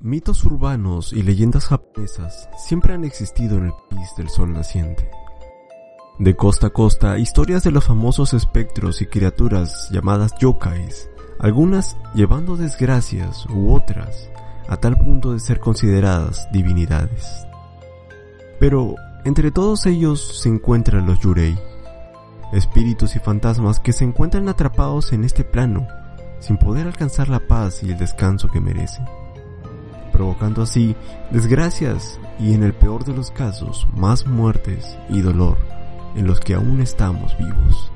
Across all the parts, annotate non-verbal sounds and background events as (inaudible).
Mitos urbanos y leyendas japonesas siempre han existido en el país del sol naciente. De costa a costa, historias de los famosos espectros y criaturas llamadas yokais, algunas llevando desgracias u otras a tal punto de ser consideradas divinidades. Pero entre todos ellos se encuentran los yurei, espíritus y fantasmas que se encuentran atrapados en este plano, sin poder alcanzar la paz y el descanso que merecen, provocando así desgracias y en el peor de los casos más muertes y dolor en los que aún estamos vivos.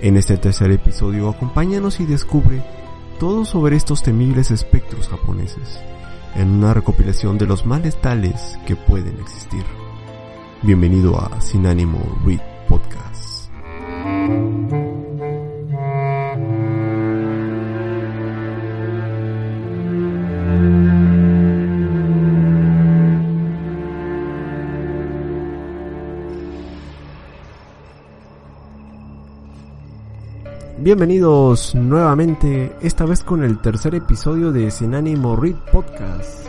En este tercer episodio acompáñanos y descubre todo sobre estos temibles espectros japoneses, en una recopilación de los males tales que pueden existir. Bienvenido a Sin Ánimo Read Podcast. Bienvenidos nuevamente, esta vez con el tercer episodio de Sin Ánimo Read Podcast.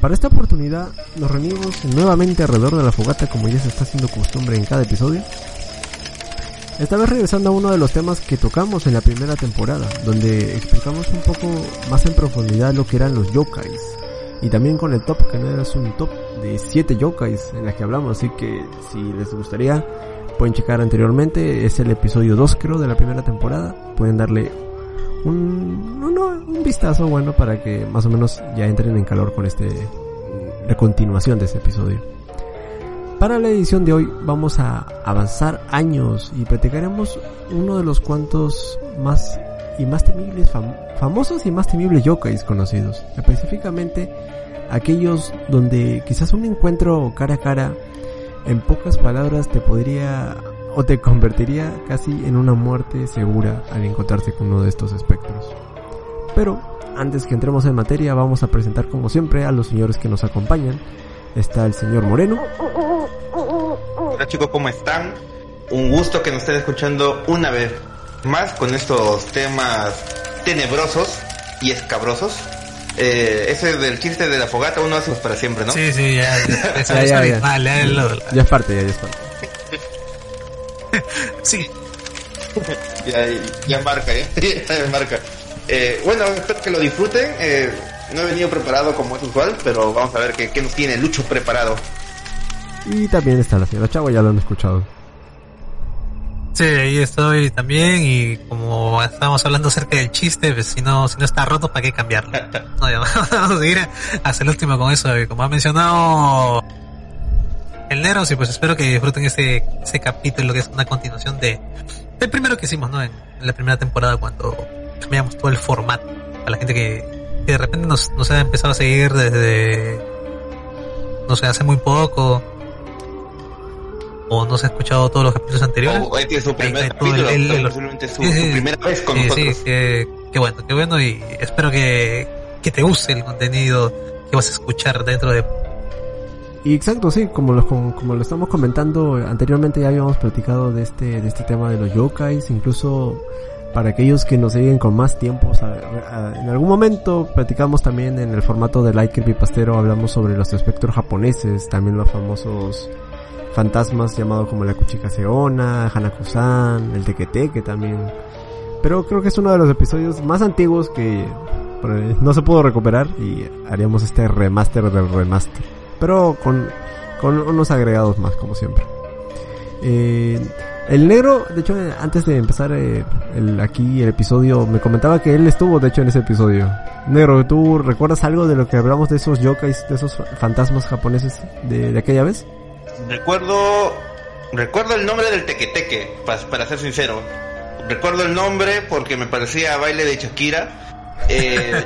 Para esta oportunidad nos reunimos nuevamente alrededor de la fogata como ya se está haciendo costumbre en cada episodio. Esta vez regresando a uno de los temas que tocamos en la primera temporada, donde explicamos un poco más en profundidad lo que eran los yokais. Y también con el top, que no era un top de 7 yokais en la que hablamos, así que si les gustaría pueden checar anteriormente, es el episodio 2 creo de la primera temporada, pueden darle un, un, un, vistazo bueno para que más o menos ya entren en calor con este la continuación de este episodio. Para la edición de hoy vamos a avanzar años y platicaremos uno de los cuantos más y más temibles, fam famosos y más temibles yokais conocidos. Específicamente aquellos donde quizás un encuentro cara a cara en pocas palabras te podría o te convertiría casi en una muerte segura al encontrarse con uno de estos espectros. Pero antes que entremos en materia vamos a presentar como siempre a los señores que nos acompañan. Está el señor Moreno. Hola chicos, ¿cómo están? Un gusto que nos estén escuchando una vez más con estos temas tenebrosos y escabrosos. Eh, ese del chiste de la fogata uno hace para siempre, ¿no? Sí, sí, ya. Eso, ya, eso ya, es (laughs) ya. mal, ya, lo- Ya es parte, ya, ya es parte. (laughs) sí. (laughs) ya, ya marca, ¿eh? ya marca. Eh, bueno, espero que lo disfruten. Eh, no he venido preparado como es usual, pero vamos a ver qué, qué nos tiene Lucho preparado. Y también está la señora Chavo, ya lo han escuchado. Sí, ahí estoy también y como estábamos hablando acerca del chiste, pues si no, si no está roto, ¿para qué cambiarlo? (laughs) No, ya, (laughs) vamos a seguir hasta el último con eso. Y como ha mencionado el Nero, sí, pues espero que disfruten este, este capítulo que es una continuación de del primero que hicimos, ¿no? En, en la primera temporada cuando cambiamos todo el formato. A la gente que, que de repente nos, nos ha empezado a seguir desde, no sé, hace muy poco. O no se ha escuchado todos los capítulos anteriores. Oh, este es su primer capítulo, el- el- posiblemente su, sí, sí, su primera vez con Sí, nosotros. que bueno, qué bueno y espero que, que te guste el contenido que vas a escuchar dentro de... Y exacto, sí, como lo, como, como lo estamos comentando anteriormente ya habíamos platicado de este, de este tema de los yokais, incluso para aquellos que nos siguen con más tiempo, o sea, a- en algún momento platicamos también en el formato de Like Pastero, hablamos sobre los espectros japoneses, también los famosos fantasmas llamados como la Kuchika Seona, Hanakusan, el Tequeteque también. Pero creo que es uno de los episodios más antiguos que no se pudo recuperar y haríamos este remaster del remaster. Pero con, con unos agregados más, como siempre. Eh, el negro, de hecho, antes de empezar eh, el, aquí el episodio, me comentaba que él estuvo, de hecho, en ese episodio. Negro, ¿tú recuerdas algo de lo que hablamos de esos yokais, de esos fantasmas japoneses de, de aquella vez? Recuerdo, recuerdo el nombre del tequeteque, pa- para ser sincero. Recuerdo el nombre porque me parecía baile de Shakira. Eh,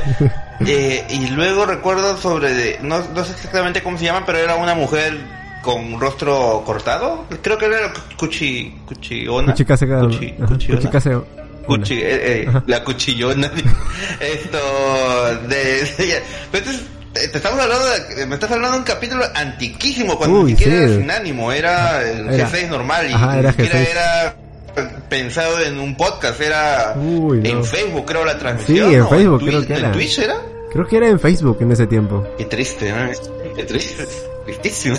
(laughs) eh, y luego recuerdo sobre, de- no, no sé exactamente cómo se llama, pero era una mujer con rostro cortado. Creo que era Cuchi, Cuchiona. Kuchika Sega- Cuchi- Cuchi- eh, eh, la cuchillona. (laughs) Esto de, pero entonces, te estamos hablando de, me estás hablando de un capítulo antiquísimo cuando Uy, ni siquiera sí. era sin ánimo, era el Era- G6 normal y Ajá, era ni siquiera G6. era pensado en un podcast, era Uy, no. en Facebook creo la transmisión. Sí, en. Facebook creo que era. ¿En Twitch era? Creo que era en Facebook en ese tiempo. Qué triste, ¿no? Qué triste, (laughs) tristísimo.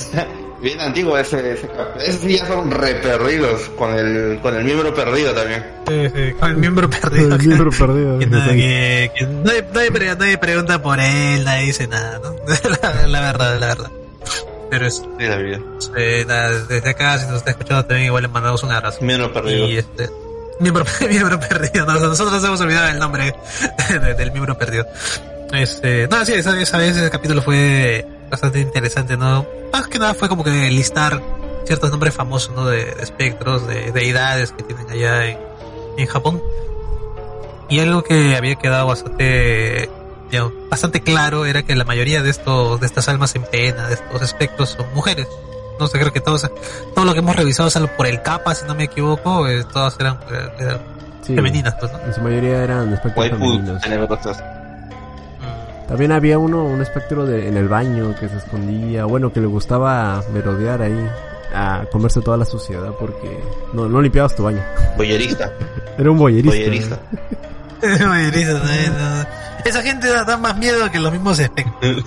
Bien antiguo ese, ese capítulo. Esos sí ya son re perdidos, con el, con el miembro perdido también. Sí, sí, con el miembro perdido. El miembro perdido. Que nada, que- que nadie, nadie pre- nadie pregunta por él, nadie dice nada, ¿no? (laughs) la, la verdad, la verdad. Pero es, De la vida. eh, nada, desde acá, si nos está escuchando también, igual le mandamos un abrazo. Miembro perdido. Y este, miembro, (laughs) miembro perdido, no, nosotros hemos olvidado el nombre (laughs) de- del miembro perdido. Este, no, sí, esa, esa vez ese capítulo fue bastante interesante, ¿no? Más que nada fue como que listar ciertos nombres famosos, ¿no? De, de espectros, de deidades que tienen allá en, en Japón. Y algo que había quedado bastante, digamos, bastante claro era que la mayoría de estos, de estas almas en pena, de estos espectros son mujeres. No sé, creo que todos, todo lo que hemos revisado, salvo por el capa, si no me equivoco, eh, todas eran, eran Sí, femeninas, pues, ¿no? En su mayoría eran espectros femeninos. También había uno, un espectro de, en el baño que se escondía, bueno, que le gustaba merodear ahí, a comerse toda la suciedad porque no, no limpiabas tu baño. Boyerista. (laughs) Era un boyerista. Boyerista. (laughs) (laughs) Boyerista, no, no, no. Esa gente da, da más miedo que los mismos espectros.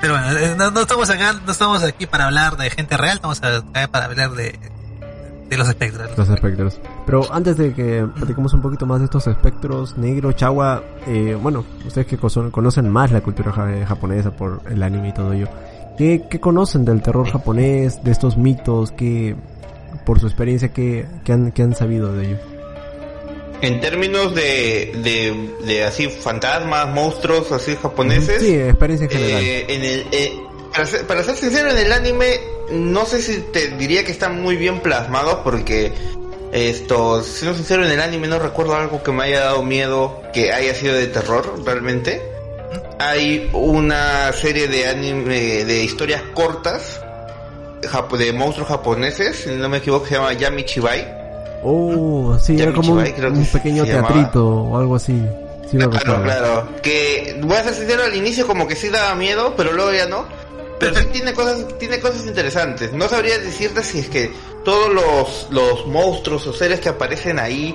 Pero bueno, eh, no, no estamos acá, no estamos aquí para hablar de gente real, estamos acá para hablar de, de los espectros. Los espectros. Pero antes de que platicemos un poquito más de estos espectros, Negro, Chagua, eh, bueno, ustedes que conocen más la cultura ja- japonesa por el anime y todo ello, ¿qué, qué conocen del terror japonés, de estos mitos, que por su experiencia, qué, qué han, qué han sabido de ello? En términos de, de, de así fantasmas, monstruos así japoneses. Sí, experiencia en general. eh, en el, eh, para, ser, para ser sincero, en el anime no sé si te diría que están muy bien plasmados porque esto, siendo sincero, en el anime no recuerdo algo que me haya dado miedo que haya sido de terror realmente. Hay una serie de anime de historias cortas de monstruos japoneses, si no me equivoco, se llama Yami Chibai. Oh, sí, Ya era como un, pequeño llamaba. teatrito o algo así. Sí Claro, claro. Que voy a ser sincero al inicio como que sí daba miedo, pero luego ya no. Pero sí tiene cosas, tiene cosas interesantes. No sabría decirte si es que todos los, los monstruos o seres que aparecen ahí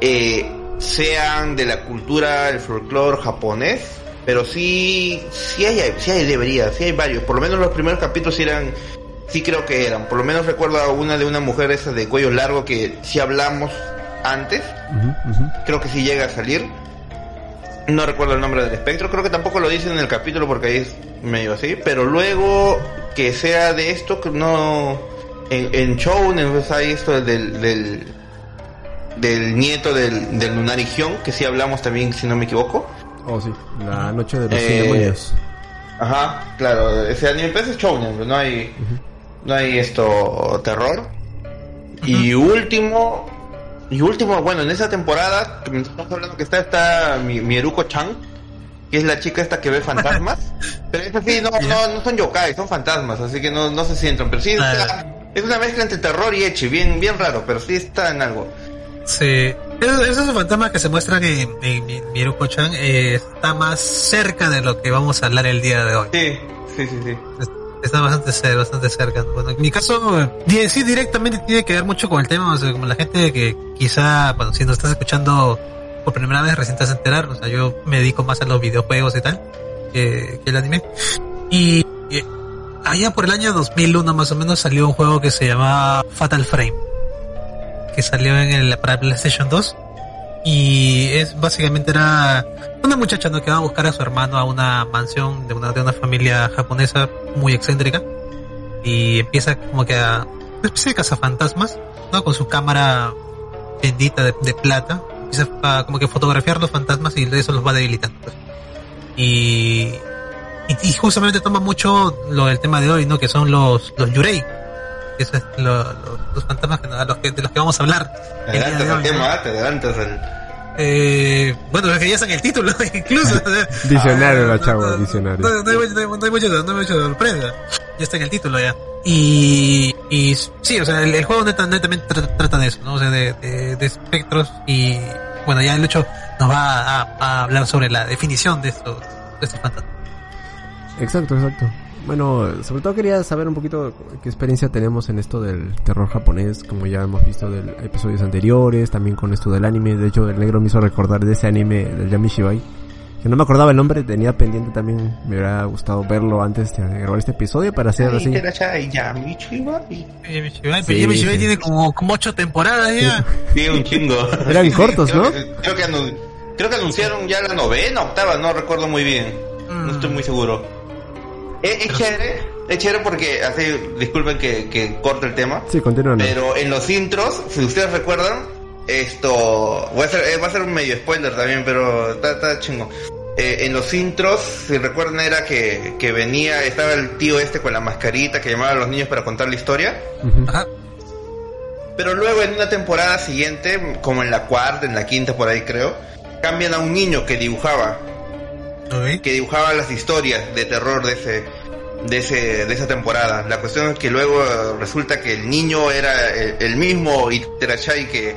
eh, sean de la cultura, el folclore japonés. Pero sí, sí hay, sí hay, debería, sí hay varios. Por lo menos los primeros capítulos eran, sí creo que eran. Por lo menos recuerdo a una de una mujer esa de cuello largo que sí hablamos antes creo que sí llega a salir. No recuerdo el nombre del espectro, creo que tampoco lo dicen en el capítulo porque ahí es medio así, pero luego que sea de esto, que no... En, en Shounen pues, hay esto del, del, del nieto del, del Lunarigion, que sí hablamos también, si no me equivoco. Oh, sí, la noche de los Eh, demonios. Ajá, claro, ese anime pues, es Shounen, pues, no hay, no hay esto, terror. Y último, y último, bueno, en esa temporada, que me estamos hablando que está, está mi, Mieruko-chan, que es la chica esta que ve fantasmas. (laughs) pero es así, no, no, no son yokai, son fantasmas, así que no, no se sienten, pero sí está- es una mezcla entre terror y echi, bien, bien raro, pero sí está en algo. Sí. Esos, esos fantasmas que se muestran en, en, en Miruko-chan eh, está más cerca de lo que vamos a hablar el día de hoy. Sí, sí, sí, sí. Está bastante cerca, bastante cerca. Bueno, en mi caso, sí, directamente tiene que ver mucho con el tema, o sea, como la gente que quizá, bueno, si nos estás escuchando por primera vez, recién te vas a enterar, o sea, yo me dedico más a los videojuegos y tal, que, que el anime. Y eh, allá por el año 2001 más o menos salió un juego que se llamaba Fatal Frame, que salió en el, para PlayStation 2. Y es básicamente era una muchacha ¿no? que va a buscar a su hermano a una mansión de una, de una familia japonesa muy excéntrica y empieza como que a una especie de cazafantasmas ¿no? con su cámara bendita de, de plata empieza a como que fotografiar los fantasmas y eso los va debilitando pues. y, y y justamente toma mucho lo del tema de hoy no que son los los yurei que es lo- lo- los fantasmas que, a los que, de los que vamos a hablar el adelantas adelantas al... Eh, bueno, es que ya está en el título, (laughs) incluso. o sea, Visionario ah, la chava, no, visionario. No, hay, mucho sorpresa. Ya está en el título ya. Y, y sí, o sea, el, juego netamente trata, de eso, ¿no? O sea, de, de, espectros y bueno, ya el hecho nos va a, hablar sobre la definición de estos, de estos fantasmas. Exacto, exacto. Bueno, sobre todo quería saber un poquito qué experiencia tenemos en esto del terror japonés, como ya hemos visto de episodios anteriores, también con esto del anime. De hecho, el negro me hizo recordar de ese anime del Yamishibai, que no me acordaba el nombre, tenía pendiente también, me hubiera gustado verlo antes de grabar este episodio para hacer así. Yamishibai. Yamishibai tiene como, como ocho temporadas ya. (laughs) Sí, un chingo. Eran cortos, (laughs) ¿no? Creo que, creo que anunciaron ya la novena, octava, no recuerdo muy bien. No estoy muy seguro. Es, chévere, es chévere porque hace, disculpen que, que corte el tema. Sí, continúa. Pero en los intros, si ustedes recuerdan, esto va a ser, eh, va a ser un medio spoiler también, pero está, está chingo. Eh, en los intros, si recuerdan, era que, que venía, estaba el tío este con la mascarita que llamaba a los niños para contar la historia. Pero luego en una temporada siguiente, como en la cuarta, en la quinta por ahí creo, cambian a un niño que dibujaba que dibujaba las historias de terror de ese de ese de esa temporada. La cuestión es que luego resulta que el niño era el, mismo Iterachai que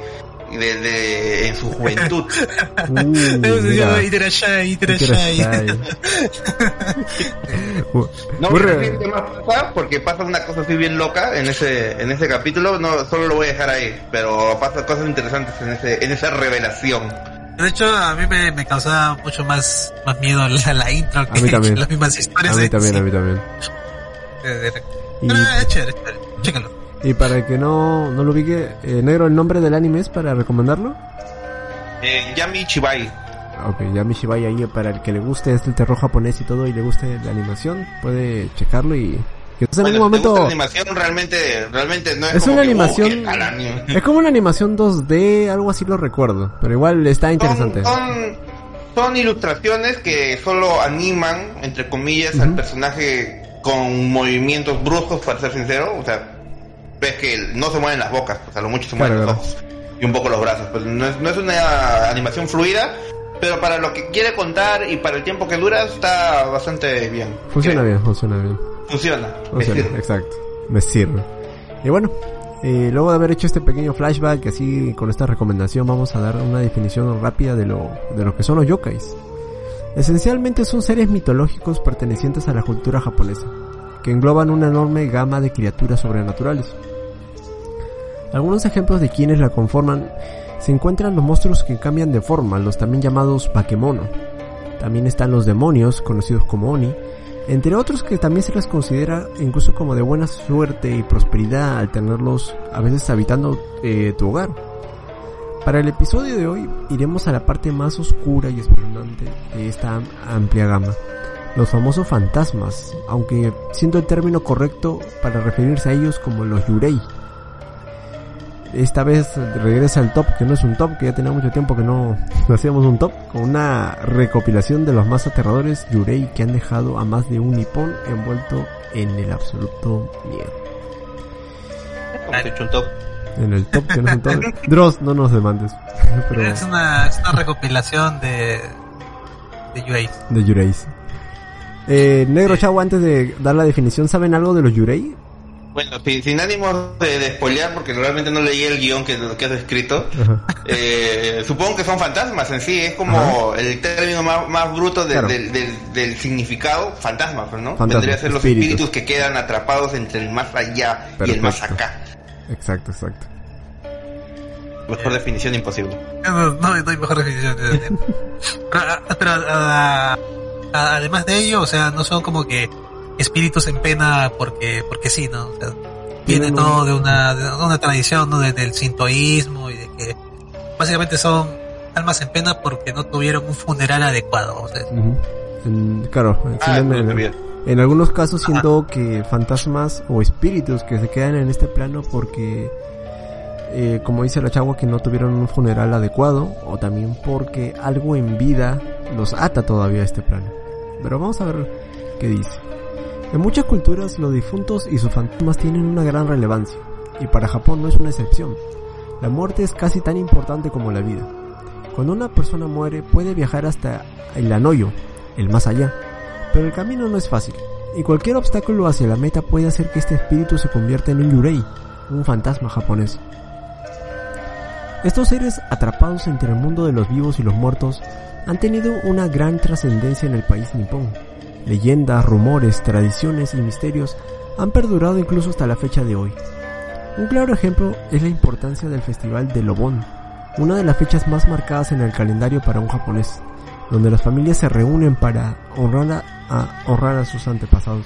de, en su juventud. (laughs) Uh, Iterachai, Iterachai. (laughs) no voy a decir qué más pasa porque pasa una cosa así bien loca en ese en ese capítulo, no solo lo voy a dejar ahí, pero pasa cosas interesantes en ese en esa revelación. De hecho, a mí me, me causaba mucho más, más miedo la, la intro que, las mismas historias. A mí también, a mí también. y, Pero es chévere, chécalo. Y para el que no, no lo ubique, eh, negro, ¿el nombre del anime es para recomendarlo? Eh, Yami Chibai. Ok, Yami Chibai ahí para el que le guste este el terror japonés y todo y le guste la animación, puede checarlo y en algún momento la animación realmente realmente no es, es una animación (laughs) es como una animación 2D algo así lo recuerdo pero igual está interesante. son, son, ilustraciones que solo animan entre comillas al personaje con movimientos bruscos para ser sincero. O sea ves que no se mueven las bocas o sea lo mucho se mueven los ojos y un poco los brazos pues no es, no es una animación fluida pero para lo que quiere contar y para el tiempo que dura está bastante bien. Funciona bien funciona bien Funciona. (laughs) exacto. Me sirve. Y bueno, eh, luego de haber hecho este pequeño flashback, así con esta recomendación vamos a dar una definición rápida de lo, de lo que son los yokais. Esencialmente son seres mitológicos pertenecientes a la cultura japonesa, que engloban una enorme gama de criaturas sobrenaturales. Algunos ejemplos de quienes la conforman se encuentran los monstruos que cambian de forma, los también llamados bakemono. También están los demonios, conocidos como oni, entre otros que también se les considera incluso como de buena suerte y prosperidad al tenerlos a veces habitando eh, tu hogar. Para el episodio de hoy iremos a la parte más oscura y espeluznante de esta amplia gama, los famosos fantasmas, aunque siendo el término correcto para referirse a ellos como los yurei esta vez regresa al top, que no es un top, que ya tenía mucho tiempo que no, hacíamos un top, con una recopilación de los más aterradores Yurei que han dejado a más de un nipón envuelto en el absoluto miedo. un top? En el top, que no es un top. Dross, no nos demandes. (laughs) Es, una, es una recopilación de, de Yurei. De Yurei. Eh, Negro Chavo, antes de dar la definición, ¿saben algo de los Yurei? Bueno, sin, ánimo de, de porque realmente no leí el guion que, que has escrito. Eh, supongo que son fantasmas en sí, es como el término más, bruto del, significado, fantasma, pues, ¿no? Vendría a ser los espíritus. que quedan atrapados entre el más allá y el más acá. Exacto, exacto. Mejor definición imposible. No, no, hay mejor definición. (laughs) pero, ah, ah, además de ello, o sea, no son como que espíritus en pena porque porque sí, ¿no? O sea, viene todo de una, de una tradición, ¿no? del sintoísmo y de que básicamente son almas en pena porque no tuvieron un funeral adecuado. O sea. claro, ah, en, algunos casos siento que fantasmas o espíritus que se quedan en este plano porque, eh, como dice la chagua, que no tuvieron un funeral adecuado o también porque algo en vida los ata todavía a este plano. Pero vamos a ver qué dice. En muchas culturas los difuntos y sus fantasmas tienen una gran relevancia, y para Japón no es una excepción. La muerte es casi tan importante como la vida. Cuando una persona muere puede viajar hasta el anoyo, el más allá, pero el camino no es fácil. y cualquier obstáculo hacia la meta puede hacer que este espíritu se convierta en un yurei, un fantasma japonés. Estos seres atrapados entre el mundo de los vivos y los muertos han tenido una gran trascendencia en el país nipón. Leyendas, rumores, tradiciones y misterios han perdurado incluso hasta la fecha de hoy. Un claro ejemplo es la importancia del Festival de Lobon, una de las fechas más marcadas en el calendario para un japonés, donde las familias se reúnen para honrar a, honrar a sus antepasados.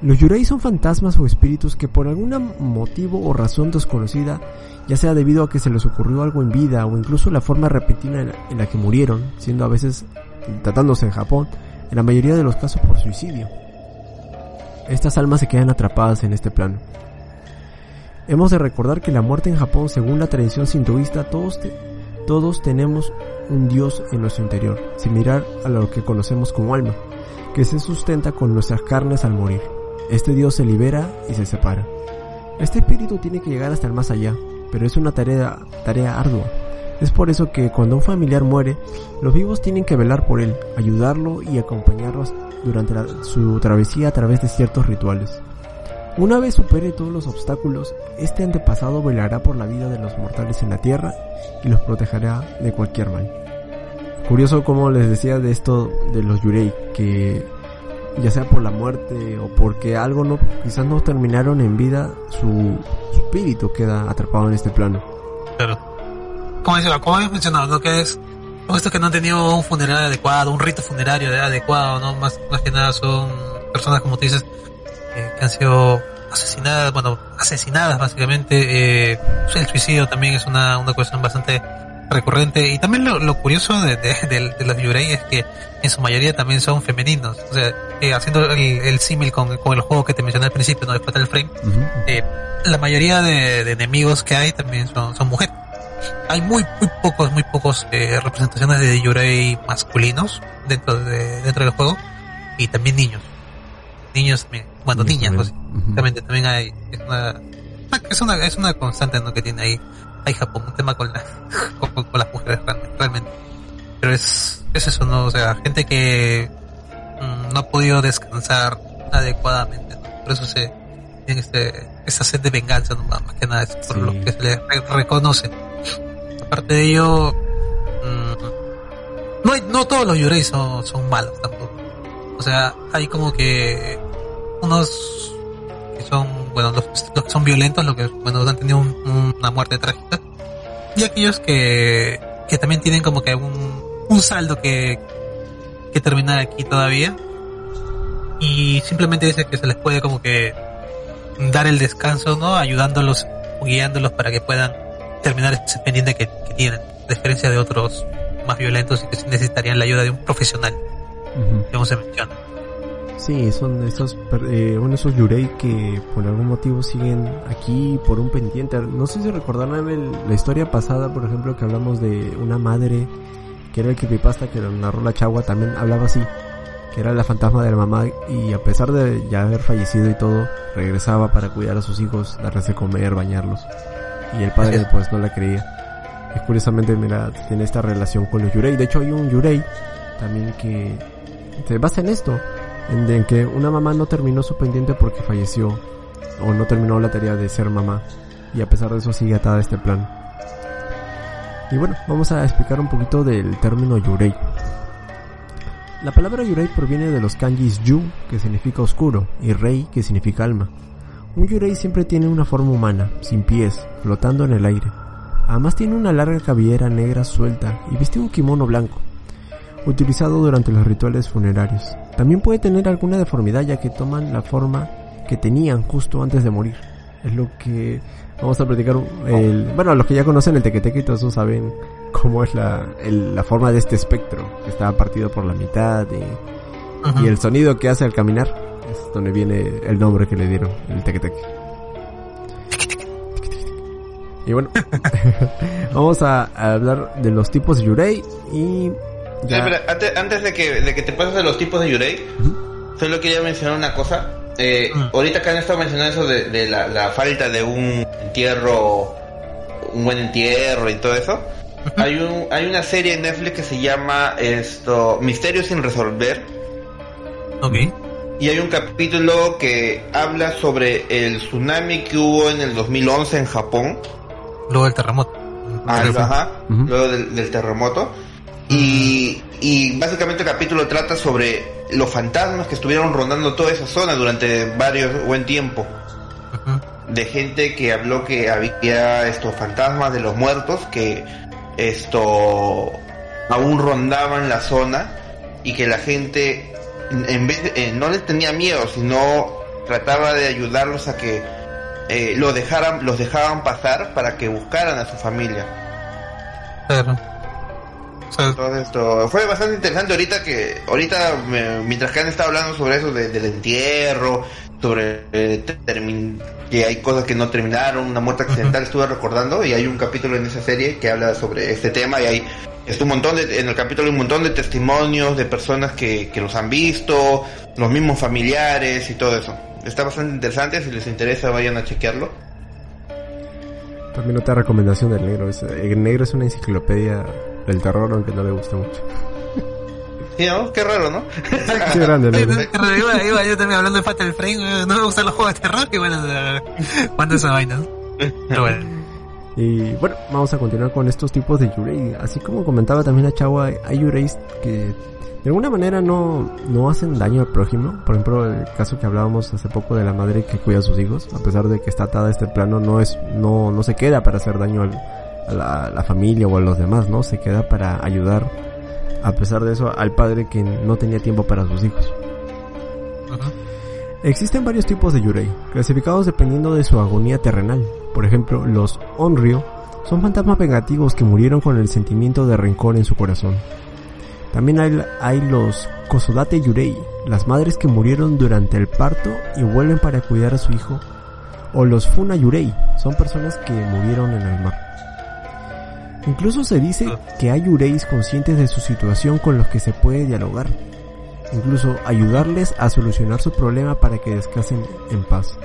Los yurei son fantasmas o espíritus que por algún motivo o razón desconocida, ya sea debido a que se les ocurrió algo en vida o incluso la forma repentina en la que murieron, siendo a veces tratándose en Japón, en la mayoría de los casos por suicidio. Estas almas se quedan atrapadas en este plano. Hemos de recordar que la muerte en Japón, según la tradición sintoísta, todos, todos tenemos un dios en nuestro interior, similar a lo que conocemos como alma, que se sustenta con nuestras carnes al morir. Este dios se libera y se separa. Este espíritu tiene que llegar hasta el más allá, pero es una tarea, tarea ardua. Es por eso que cuando un familiar muere, los vivos tienen que velar por él, ayudarlo y acompañarlo durante su travesía a través de ciertos rituales. Una vez supere todos los obstáculos, este antepasado velará por la vida de los mortales en la tierra y los protegerá de cualquier mal. Curioso como les decía de esto de los Yurei, que ya sea por la muerte o porque algo no, quizás no terminaron en vida, su, espíritu queda atrapado en este plano. Como, como habías mencionado, ¿no? Que es esto que no han tenido un funeral adecuado, un rito funerario adecuado, ¿no? Más, más que nada son personas, como tú dices, que han sido asesinadas, bueno, asesinadas básicamente. Eh, el suicidio también es una, una cuestión bastante recurrente. Y también lo, curioso de, de, los Yurei es que en su mayoría también son femeninos. O sea, eh, haciendo el, símil con, con, el juego que te mencioné al principio, ¿no? De Fatal Frame, eh, la mayoría de, enemigos que hay también son, son mujeres. Hay muy, muy pocos, muy pocos eh, representaciones de Yurei masculinos dentro de, dentro del juego. Y también niños. Niños bueno, niñas, pues, también hay, es una, es una, es una constante ¿no? que tiene ahí, hay Japón, un tema con, la, (laughs) con, las mujeres realmente, Pero es, es eso, ¿no? O sea, gente que mm, no ha podido descansar adecuadamente, Por eso se tiene este, esa sed de venganza, ¿no? Más que nada, es por lo que se le reconoce. Aparte de ello, mm, no, hay, no todos los yurei son, son malos tampoco. O sea, hay como que unos que son, bueno, los, que son violentos, los que, bueno, han tenido una muerte trágica. Y aquellos que, que también tienen como que un, un saldo que, que terminar aquí todavía. Y simplemente dice que se les puede como que dar el descanso, ¿no? Ayudándolos, guiándolos para que puedan terminar ese pendiente que, tienen, a diferencia de otros más violentos y que necesitarían la ayuda de un profesional, como se menciona. Sí, son esos, eh, bueno, esos yurei que por algún motivo siguen aquí por un pendiente. No sé si recordarán la historia pasada, por ejemplo, que hablamos de una madre que era el creepypasta que narró la chagua, también hablaba así, que era la fantasma de la mamá y a pesar de ya haber fallecido y todo, regresaba para cuidar a sus hijos, darles de comer, bañarlos. Y el padre pues no la creía. Y curiosamente, mira, tiene esta relación con los yurei. De hecho hay un yurei también que se basa en esto en, que una mamá no terminó su pendiente porque falleció o no terminó la tarea de ser mamá y a pesar de eso sigue atada a este plan. Y bueno, vamos a explicar un poquito del término yurei. La palabra yurei proviene de los kanjis yu, que significa oscuro, y rei, que significa alma. Un yurei siempre tiene una forma humana, sin pies, flotando en el aire. Además tiene una larga cabellera negra suelta y viste un kimono blanco utilizado durante los rituales funerarios. También puede tener alguna deformidad ya que toman la forma que tenían justo antes de morir. Es lo que vamos a platicar. El, bueno, los que ya conocen el tequeteque y eso saben cómo es la, la forma de este espectro, que está partido por la mitad y, y el sonido que hace al caminar. Donde viene el nombre que le dieron, el tequeteque. Y bueno, (laughs) vamos a, hablar de los tipos de Yurei y antes, de, que, de que te pases de los tipos de Yurei, solo quería mencionar una cosa. Eh, mm. Ahorita que han estado mencionando eso de, la, falta de un entierro, un buen entierro y todo eso. hay, un, hay una serie en Netflix que se llama esto Misterios sin resolver. Ok. Y hay un capítulo que habla sobre el tsunami que hubo en el 2011 en Japón. Luego del terremoto. Ah, ajá, luego del, del terremoto. Y, y básicamente el capítulo trata sobre los fantasmas que estuvieron rondando toda esa zona durante varios buen tiempo. De gente que habló que había estos fantasmas de los muertos que esto aún rondaban la zona y que la gente en vez de- eh, no les tenía miedo, sino trataba de ayudarlos a que eh, lo dejaran, los dejaban pasar para que buscaran a su familia. Claro. O sea, Entonces esto fue bastante interesante ahorita que ahorita me- mientras que han estado hablando sobre eso de- del entierro, sobre eh, que hay cosas que no terminaron, una muerte accidental, estuve recordando y hay un capítulo en esa serie que habla sobre este tema y hay es un montón de, en el capítulo hay un montón de testimonios de personas que, que los han visto, los mismos familiares y todo eso. Está bastante interesante, si les interesa vayan a chequearlo. También otra recomendación del negro. Es, el negro es una enciclopedia del terror, aunque no le gusta mucho. Qué raro, ¿no? (laughs) Qué grande iba, iba yo también hablando de Fatal Frame, no me gustan los juegos de terror, y bueno, cuando esa vaina, ¿no? Pero bueno. Y bueno, vamos a continuar con estos tipos de yurei. Así como comentaba también la chava, hay- hay yureis que de alguna manera no, no hacen daño al prójimo. Por ejemplo, el caso que hablábamos hace poco de la madre que cuida a sus hijos, a pesar de que está atada a este plano, no es, no, no se queda para hacer daño al- a la, a la familia o a los demás, ¿no? Se queda para ayudar, a pesar de eso, al padre que no tenía tiempo para sus hijos. Existen varios tipos de Yurei, clasificados dependiendo de su agonía terrenal. Por ejemplo, los Onryo son fantasmas vengativos que murieron con el sentimiento de rencor en su corazón. También hay, hay los Kosodate Yurei, las madres que murieron durante el parto y vuelven para cuidar a su hijo. O los Funa Yurei, son personas que murieron en el mar. Incluso se dice que hay Yureis conscientes de su situación con los que se puede dialogar incluso ayudarles a solucionar su problema para que descansen en paz.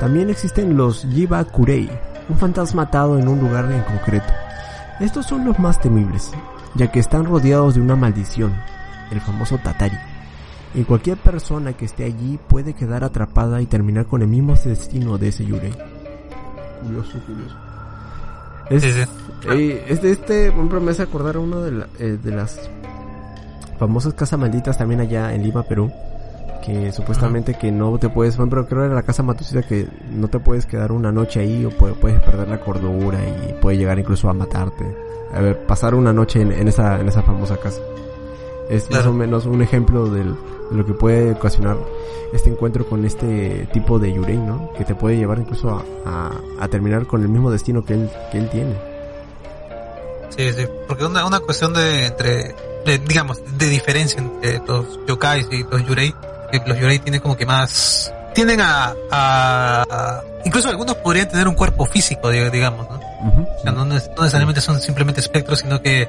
También existen los Yiba Kurei, un fantasma atado en un lugar en concreto. Estos son los más temibles, ya que están rodeados de una maldición, el famoso Tatari. Y cualquier persona que esté allí puede quedar atrapada y terminar con el mismo destino de ese Yurei. Curioso, curioso. Es, Sí, sí. eh, este, este, por ejemplo, me hace acordar a una de, la- eh, de las famosas casas malditas también allá en Lima, Perú. Que supuestamente que no te puedes, por ejemplo, creo que era la casa matucida que no te puedes quedar una noche ahí o puede- puedes perder la cordura y puede llegar incluso a matarte. A ver, pasar una noche en, en esa, en esa famosa casa. Es más o menos un ejemplo del- de lo que puede ocasionar este encuentro con este tipo de Yurei, ¿no? Que te puede llevar incluso a, a, a terminar con el mismo destino que él, que él tiene. Sí, sí, porque una, una cuestión de entre, de, digamos, de diferencia entre los yokais y los yurei, que los yurei tienen como que más, tienden a, a, a- incluso algunos podrían tener un cuerpo físico, diga- digamos, ¿no? Ujú. O sea, no necesariamente son simplemente espectros, sino que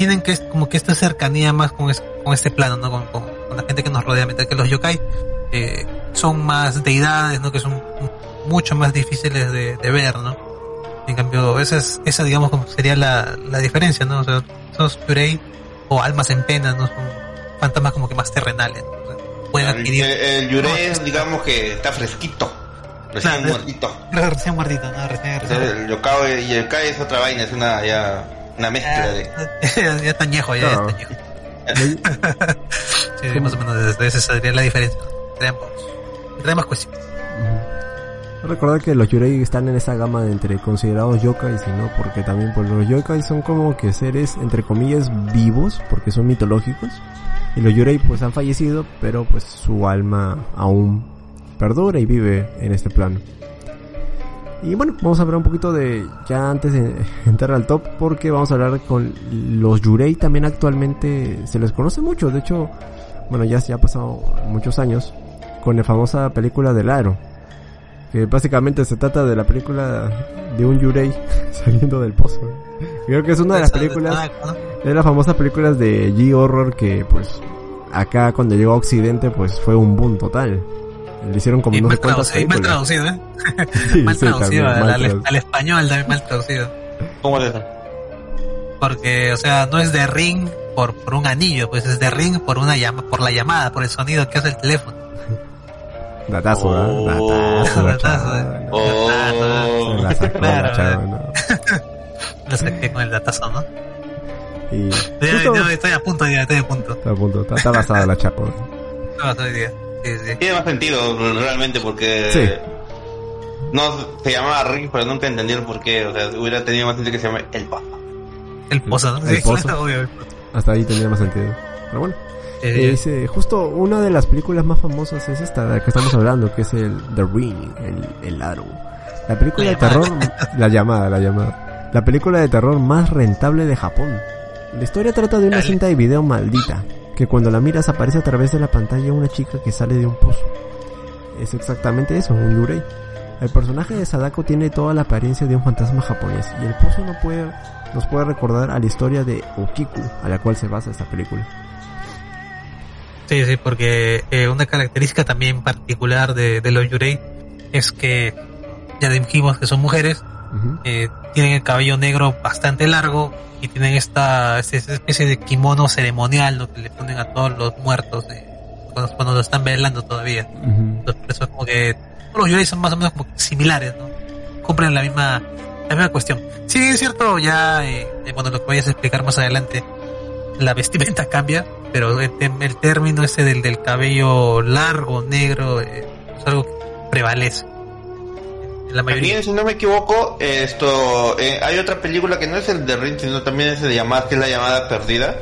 tienen que como que esta cercanía más con, es- con este plano, ¿no? Con, con- con la gente que nos rodea, mientras que los yokai eh, son más deidades, ¿no? Que son mucho más difíciles de, de ver, ¿no? En cambio, esa es, esa digamos como sería la, la diferencia, ¿no? O sea, esos yurei o almas en pena, ¿no? Son fantasmas como que más terrenales, ¿no? O sea, pueden El, adquirir... el Yurei, digamos que está fresquito, recién Claro, muertito. Recién muertito, ¿no? Recién, recién El Yokai y el Kai es otra vaina, es una ya una mezcla de. ya, (laughs) ya está añejo, ya Claro. está añejo. (laughs) Sí, más o menos desde esa sería la diferencia. Tenemos cuestión. Ujú. Recordar que los Yurei están en esa gama de entre considerados yokais y no, porque también pues, los yokais son como que seres entre comillas vivos, porque son mitológicos, y los Yurei pues han fallecido, pero pues su alma aún perdura y vive en este plano. Y bueno, vamos a hablar un poquito de, ya antes de (laughs) entrar al top, porque vamos a hablar con los Yurei también actualmente, se les conoce mucho, de hecho, bueno, ya, ya ha pasado muchos años, con la famosa película del Aro que básicamente se trata de la película de un Yurei (laughs) saliendo del pozo. Creo que es una de las películas, de las famosas películas de G-Horror que pues acá cuando llegó a Occidente pues fue un boom total. Le hicieron como Y no sé mal, cuántas traducido, mal películas. traducido, ¿eh? (laughs) Sí, mal sí, traducido, también, al, mal al- traducido. al español también mal traducido. ¿Cómo es eso? Porque, o sea, no es de ring por, por un anillo, pues es de ring por una llama, por la llamada, por el sonido que hace el teléfono. Datazo, Oh. ¿eh? Datazo, la Datazo, chava, eh. ¿no? Oh. Se la sacó Claro, la chava, eh. ¿no? Lo saqué con el datazo, ¿no? Y estoy a punto, ya estoy a punto. Está a punto, está, está basada la chapa. ¿no? No, estoy día. Sí, sí. Tiene más sentido realmente porque Sí. no se llamaba Ring, pero nunca entendí el por qué. O sea, hubiera tenido más sentido que se llame El Papa. El pozo, ¿no? El Sí, pozo. (laughs) pozo. Hasta ahí tendría más sentido. Pero bueno. Eh, dice, justo una de las películas más famosas es esta de la que estamos hablando, que es el The Ring, el, el aro. La película La de terror, (laughs) la llamada, la llamada. La película de terror más rentable de Japón. La historia trata de una Dale. cinta de video maldita, que cuando la miras aparece a través de la pantalla una chica que sale de un pozo. Es exactamente eso, un yurei. El personaje de Sadako tiene toda la apariencia de un fantasma japonés y el pozo nos puede recordar a la historia de Okiku, a la cual se basa esta película. Sí, sí, porque eh, una característica también particular de los yurei es que ya dijimos que son mujeres, Eh, tienen el cabello negro bastante largo y tienen esta, esta especie de kimono ceremonial ¿no? que le ponen a todos los muertos eh, cuando, cuando lo están velando todavía. Ujú. Entonces, por eso es como que todos los yurei son más o menos como similares, ¿no? Cumplen la misma, la misma cuestión. Sí, es cierto, ya, eh, eh, bueno, lo que vayas a explicar más adelante, la vestimenta (laughs) cambia, pero el, el término ese del, del cabello largo, negro, eh, es algo que prevalece. La mayoría. Si no me equivoco, esto eh, hay otra película que no es el de Ring, sino también es de llamada, que es la llamada perdida.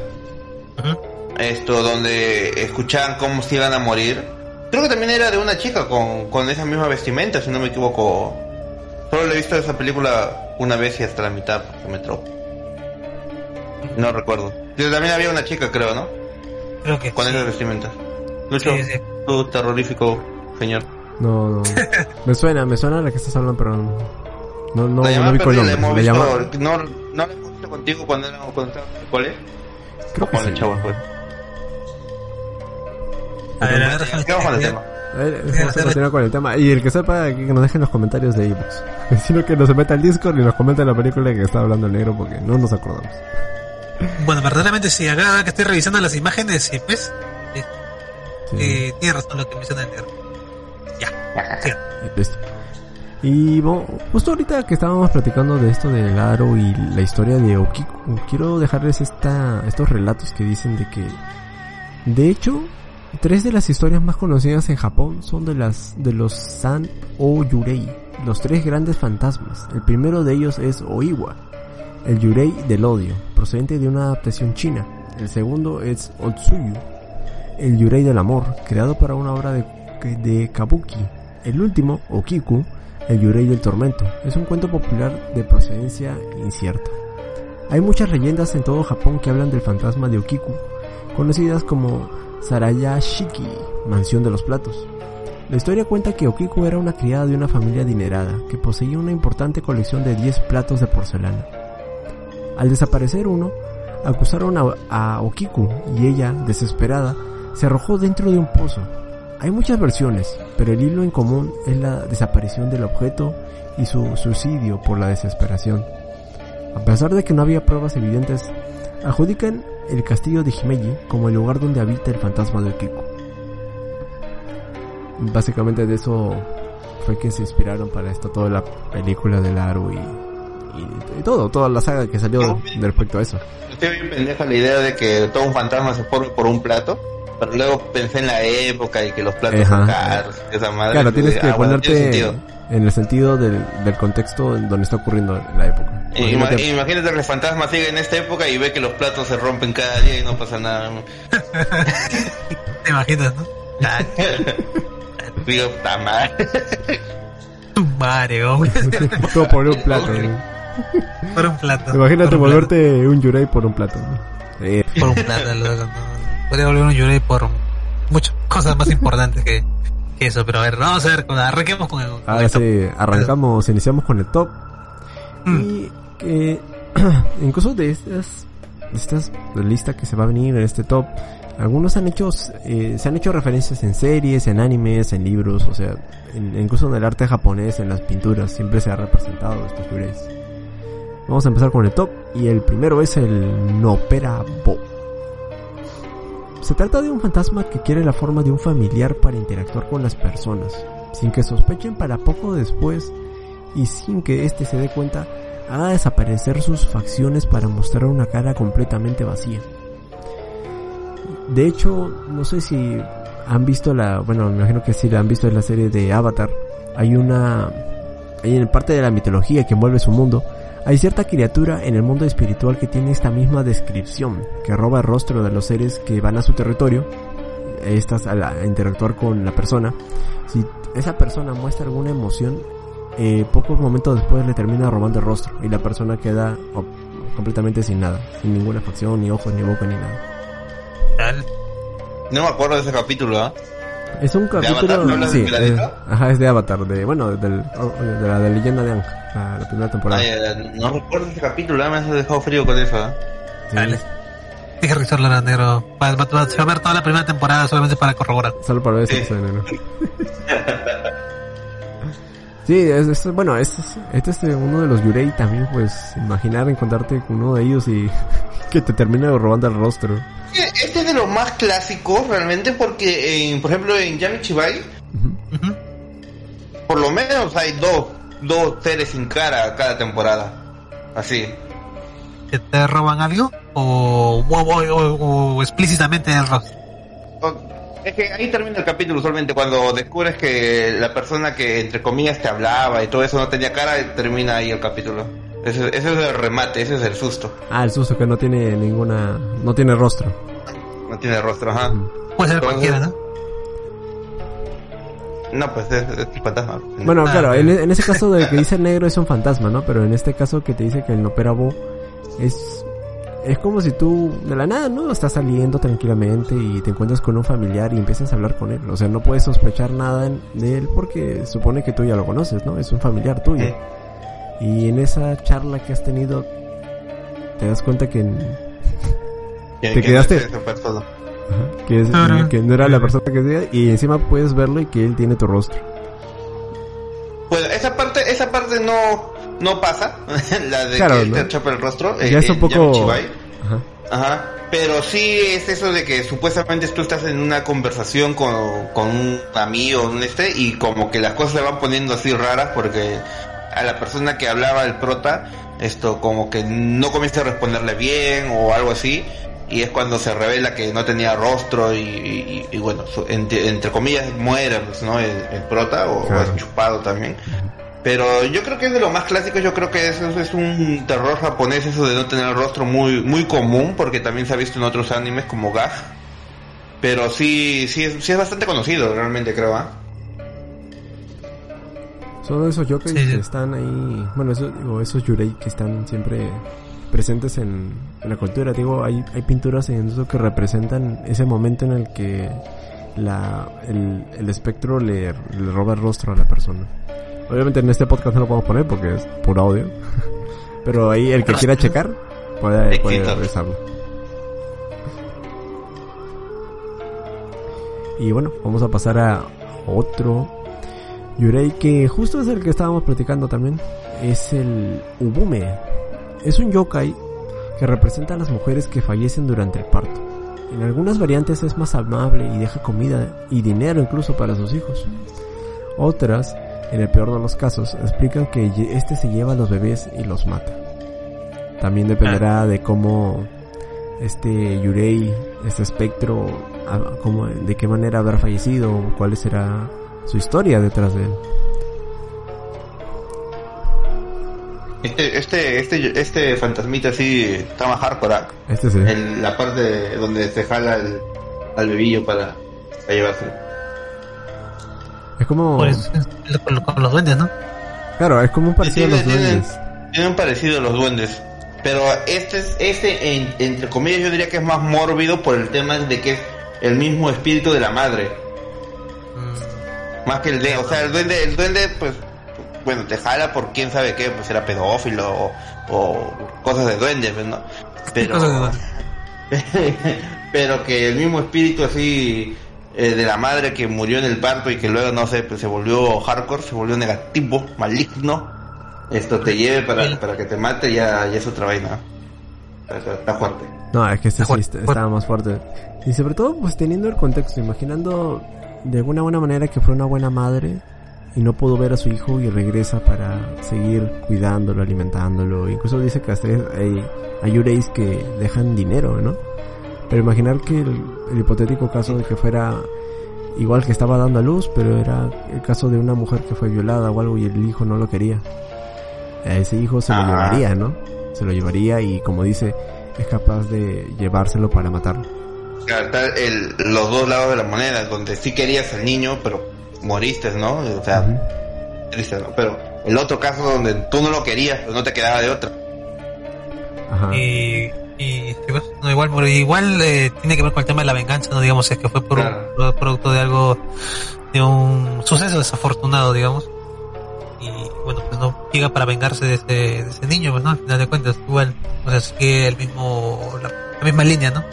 Esto donde escuchaban cómo se iban a morir. Creo que también era de una chica con, con esa misma vestimenta, si no me equivoco. Solo he visto esa película una vez y hasta la mitad porque me trompo. No recuerdo. Pero también había una chica, creo, ¿no? Creo que Con sí. esas vestimentas. Lucho, Sí, sí. tú terrorífico señor. No, no. Me suena, me suena la que estás hablando, pero no, no, no, no nombre. hemos La visto, llama- no, no la hemos visto contigo cuando era cuando estábamos en el cole. Creo que Con el sí. chavo, pues. A ver, a ver, Sigamos con el tema. A ver, vamos a continuar con el tema. Y el que sepa, que nos deje en los comentarios de ebooks. (laughs) Sino que nos meta al Discord y nos comente la película que está hablando el negro porque no nos acordamos. Bueno, verdaderamente sí, acá que estoy revisando las imágenes y pues, sí, Sí. eh, tiene razón lo que menciona el negro. Ya, sí. Y listo. Y bueno, justo ahorita que estábamos platicando de esto del aro y la historia de Okiku, quiero dejarles esta, estos relatos que dicen de que, de hecho, tres de las historias más conocidas en Japón son de las de los San o Yurei, los tres grandes fantasmas. El primero de ellos es Oiwa, el Yurei del odio, procedente de una adaptación china. El segundo es Otsuyu, el Yurei del amor, creado para una obra de, de Kabuki. El último, Okiku, el Yurei del tormento, es un cuento popular de procedencia incierta. Hay muchas leyendas en todo Japón que hablan del fantasma de Okiku, conocidas como Sarayashiki, mansión de los platos. La historia cuenta que Okiku era una criada de una familia adinerada que poseía una importante colección de 10 platos de porcelana. Al desaparecer uno, acusaron a, a Okiku y ella, desesperada, se arrojó dentro de un pozo. Hay muchas versiones, pero el hilo en común es la desaparición del objeto y su suicidio por la desesperación. A pesar de que no había pruebas evidentes, adjudican el castillo de Himeji como el lugar donde habita el fantasma de Okiku. Básicamente de eso fue que se inspiraron para esto toda la película del Aro y, y, y todo, toda la saga que salió de respecto a eso. Estoy bien pendeja la idea de que todo un fantasma se forme por un plato. Pero luego pensé en la época y que los platos Ajá. son caros. Esa madre. Claro, tienes Ah, que ponerte en el sentido del, del contexto en donde está ocurriendo la época. Ima- Imagínate- que el fantasma sigue en esta época y ve que los platos se rompen cada día y no pasa nada. (laughs) (laughs) ¿Te imaginas, no? (laughs) Digo, puta madre. tu madre, hombre. Todo por un plato. ¿no? Por un plato. Imagínate Por un volverte un Yurei por un plato. Eh. Por un plato, loco, no. Podría volver un Yurei por muchas (laughs) cosas más importantes que, que eso. Pero a ver, vamos a ver, arranquemos con el. con ahora el top. sí, arrancamos, iniciamos con el top. Mm. Y que (clears throat) incluso de estas, de estas listas que se va a venir en este top, algunos han hecho, eh, se han hecho referencias en series, en animes, en libros, o sea, en- incluso en el arte japonés, en las pinturas, siempre se ha representado estos yureis. Vamos a empezar con el top y el primero es el Nopera Bo. Se trata de un fantasma que quiere la forma de un familiar para interactuar con las personas, sin que sospechen para poco después y sin que éste se dé cuenta, haga desaparecer sus facciones para mostrar una cara completamente vacía. De hecho, no sé si han visto la, bueno, me imagino que sí la han visto en la serie de Avatar. Hay una, hay en parte de la mitología que envuelve su mundo, hay cierta criatura en el mundo espiritual que tiene esta misma descripción, que roba el rostro de los seres que van a su territorio, estas a, interactuar con la persona. Si esa persona muestra alguna emoción, eh, pocos momentos después le termina robando el rostro y la persona queda completamente sin nada, sin ninguna facción, ni ojos, ni boca, ni nada. No me acuerdo de ese capítulo, ¿ah? Es un capítulo. sí, ajá, es de Avatar, de, bueno, del, de la de Leyenda de Ang, la, primera temporada. no recuerdo ese capítulo, me has dejado frío con eso, ¿eh? Sí. Dale. Dije Richard Lara Negro. Va, va, va, a ver toda la primera temporada solamente para corroborar. Solo para ver si sí. negro. (laughs) Sí, es, es, bueno, es, este es uno de los Yurei también, pues, imaginar encontrarte con uno de ellos y (laughs) que te termine robando el rostro. Este es de los más clásicos realmente porque, por ejemplo, en Yami Chibai, por lo menos hay dos, dos seres sin cara cada temporada. Así. ¿Que te roban algo? ¿O, o, explícitamente el rostro? Es que ahí termina el capítulo usualmente cuando descubres que la persona que entre comillas te hablaba y todo eso no tenía cara, termina ahí el capítulo. Ese, es el remate, ese es el susto. Ah, el susto que no tiene ninguna, no tiene rostro. No tiene rostro, ajá. Puede ser cualquiera, ¿no? No, pues es, fantasma. Bueno, ah, claro, en, en, ese caso de que dice negro es un fantasma, ¿no? Pero en este caso que te dice que el Noperabo es es como si tú de la nada, ¿no? Estás saliendo tranquilamente y te encuentras con un familiar y empiezas a hablar con él. O sea, no puedes sospechar nada de él porque supone que tú ya lo conoces, ¿no? Es un familiar tuyo. Y en esa charla que has tenido, te das cuenta que te quedaste... que, que no era la persona que decía y encima puedes verlo y que él tiene tu rostro. Pues esa parte, esa parte no no pasa, (laughs) la de que te chapa el rostro. Ya es un poco... Ajá. Pero sí es eso de que supuestamente tú estás en una conversación con, un amigo, un este, y como que las cosas se van poniendo así raras porque a la persona que hablaba el prota, esto como que no comienza a responderle bien o algo así, y es cuando se revela que no tenía rostro y, bueno, entre, comillas muere pues, ¿no? el, prota o, es chupado también. Pero yo creo que es de lo más clásico, yo creo que eso es un terror japonés, eso de no tener el rostro muy, muy común, porque también se ha visto en otros animes como Gag. Pero sí, sí es, sí es bastante conocido, realmente creo, ¿ah? Son esos yokais que están ahí, bueno, esos, digo, esos yurei que están siempre presentes en, la cultura. Digo, hay, hay pinturas en eso que representan ese momento en el que la, el, el espectro le, le roba el rostro a la persona. Obviamente en este podcast no lo podemos poner porque es puro audio. (laughs) Pero ahí el que quiera checar puede, puede revisarlo. Y bueno, vamos a pasar a otro Yurei que justo es el que estábamos platicando también. Es el Ubume. Es un yokai que representa a las mujeres que fallecen durante el parto. En algunas variantes es más amable y deja comida y dinero incluso para sus hijos. Otras en el peor de los casos, explican que este se lleva a los bebés y los mata. También dependerá ah. de cómo este Yurei, este espectro, de qué manera habrá fallecido, cuál será su historia detrás de él. Este, este, este, este fantasmita así está más hardcore. ¿ah? Este sí. En la parte donde se jala al bebillo para, para llevárselo. Es como... Pues, con, los duendes, ¿no? Claro, es como un parecido a los duendes. Tiene un parecido a los duendes. Pero este es, este entre comillas yo diría que es más mórbido por el tema de que es el mismo espíritu de la madre. Más que el de, o sea, el duende, el duende pues bueno, te jala por quién sabe qué, pues era pedófilo o, cosas de duendes, pues, ¿no? Pero, (laughs) pero que el mismo espíritu así eh, de la madre que murió en el parto y que luego, no sé, pues se volvió hardcore, se volvió negativo, maligno, esto te lleve para, para que te mate, ya, ya es otra vaina. Está, fuerte. No, es que este sí estaba más fuerte. Y sobre todo, pues teniendo el contexto, imaginando de alguna buena manera que fue una buena madre y no pudo ver a su hijo y regresa para seguir cuidándolo, alimentándolo. Incluso dice que hasta hay, hay Ureis que dejan dinero, ¿no? Pero imaginar que el, hipotético caso de que fuera igual que estaba dando a luz, pero era el caso de una mujer que fue violada o algo y el hijo no lo quería. A ese hijo se lo llevaría, ¿no? Se lo llevaría y como dice, es capaz de llevárselo para matarlo. Claro, el, los dos lados de la moneda, donde sí querías al niño, pero moriste, ¿no? O sea, Pero el otro caso donde tú no lo querías, pues no te quedaba de otra. Ajá. Y y no, igual igual eh, tiene que ver con el tema de la venganza no digamos es que fue por un producto de algo de un suceso desafortunado digamos. Y bueno pues no llega para vengarse de ese, de ese niño pues no al final de cuentas igual o sea sigue el mismo la, misma línea no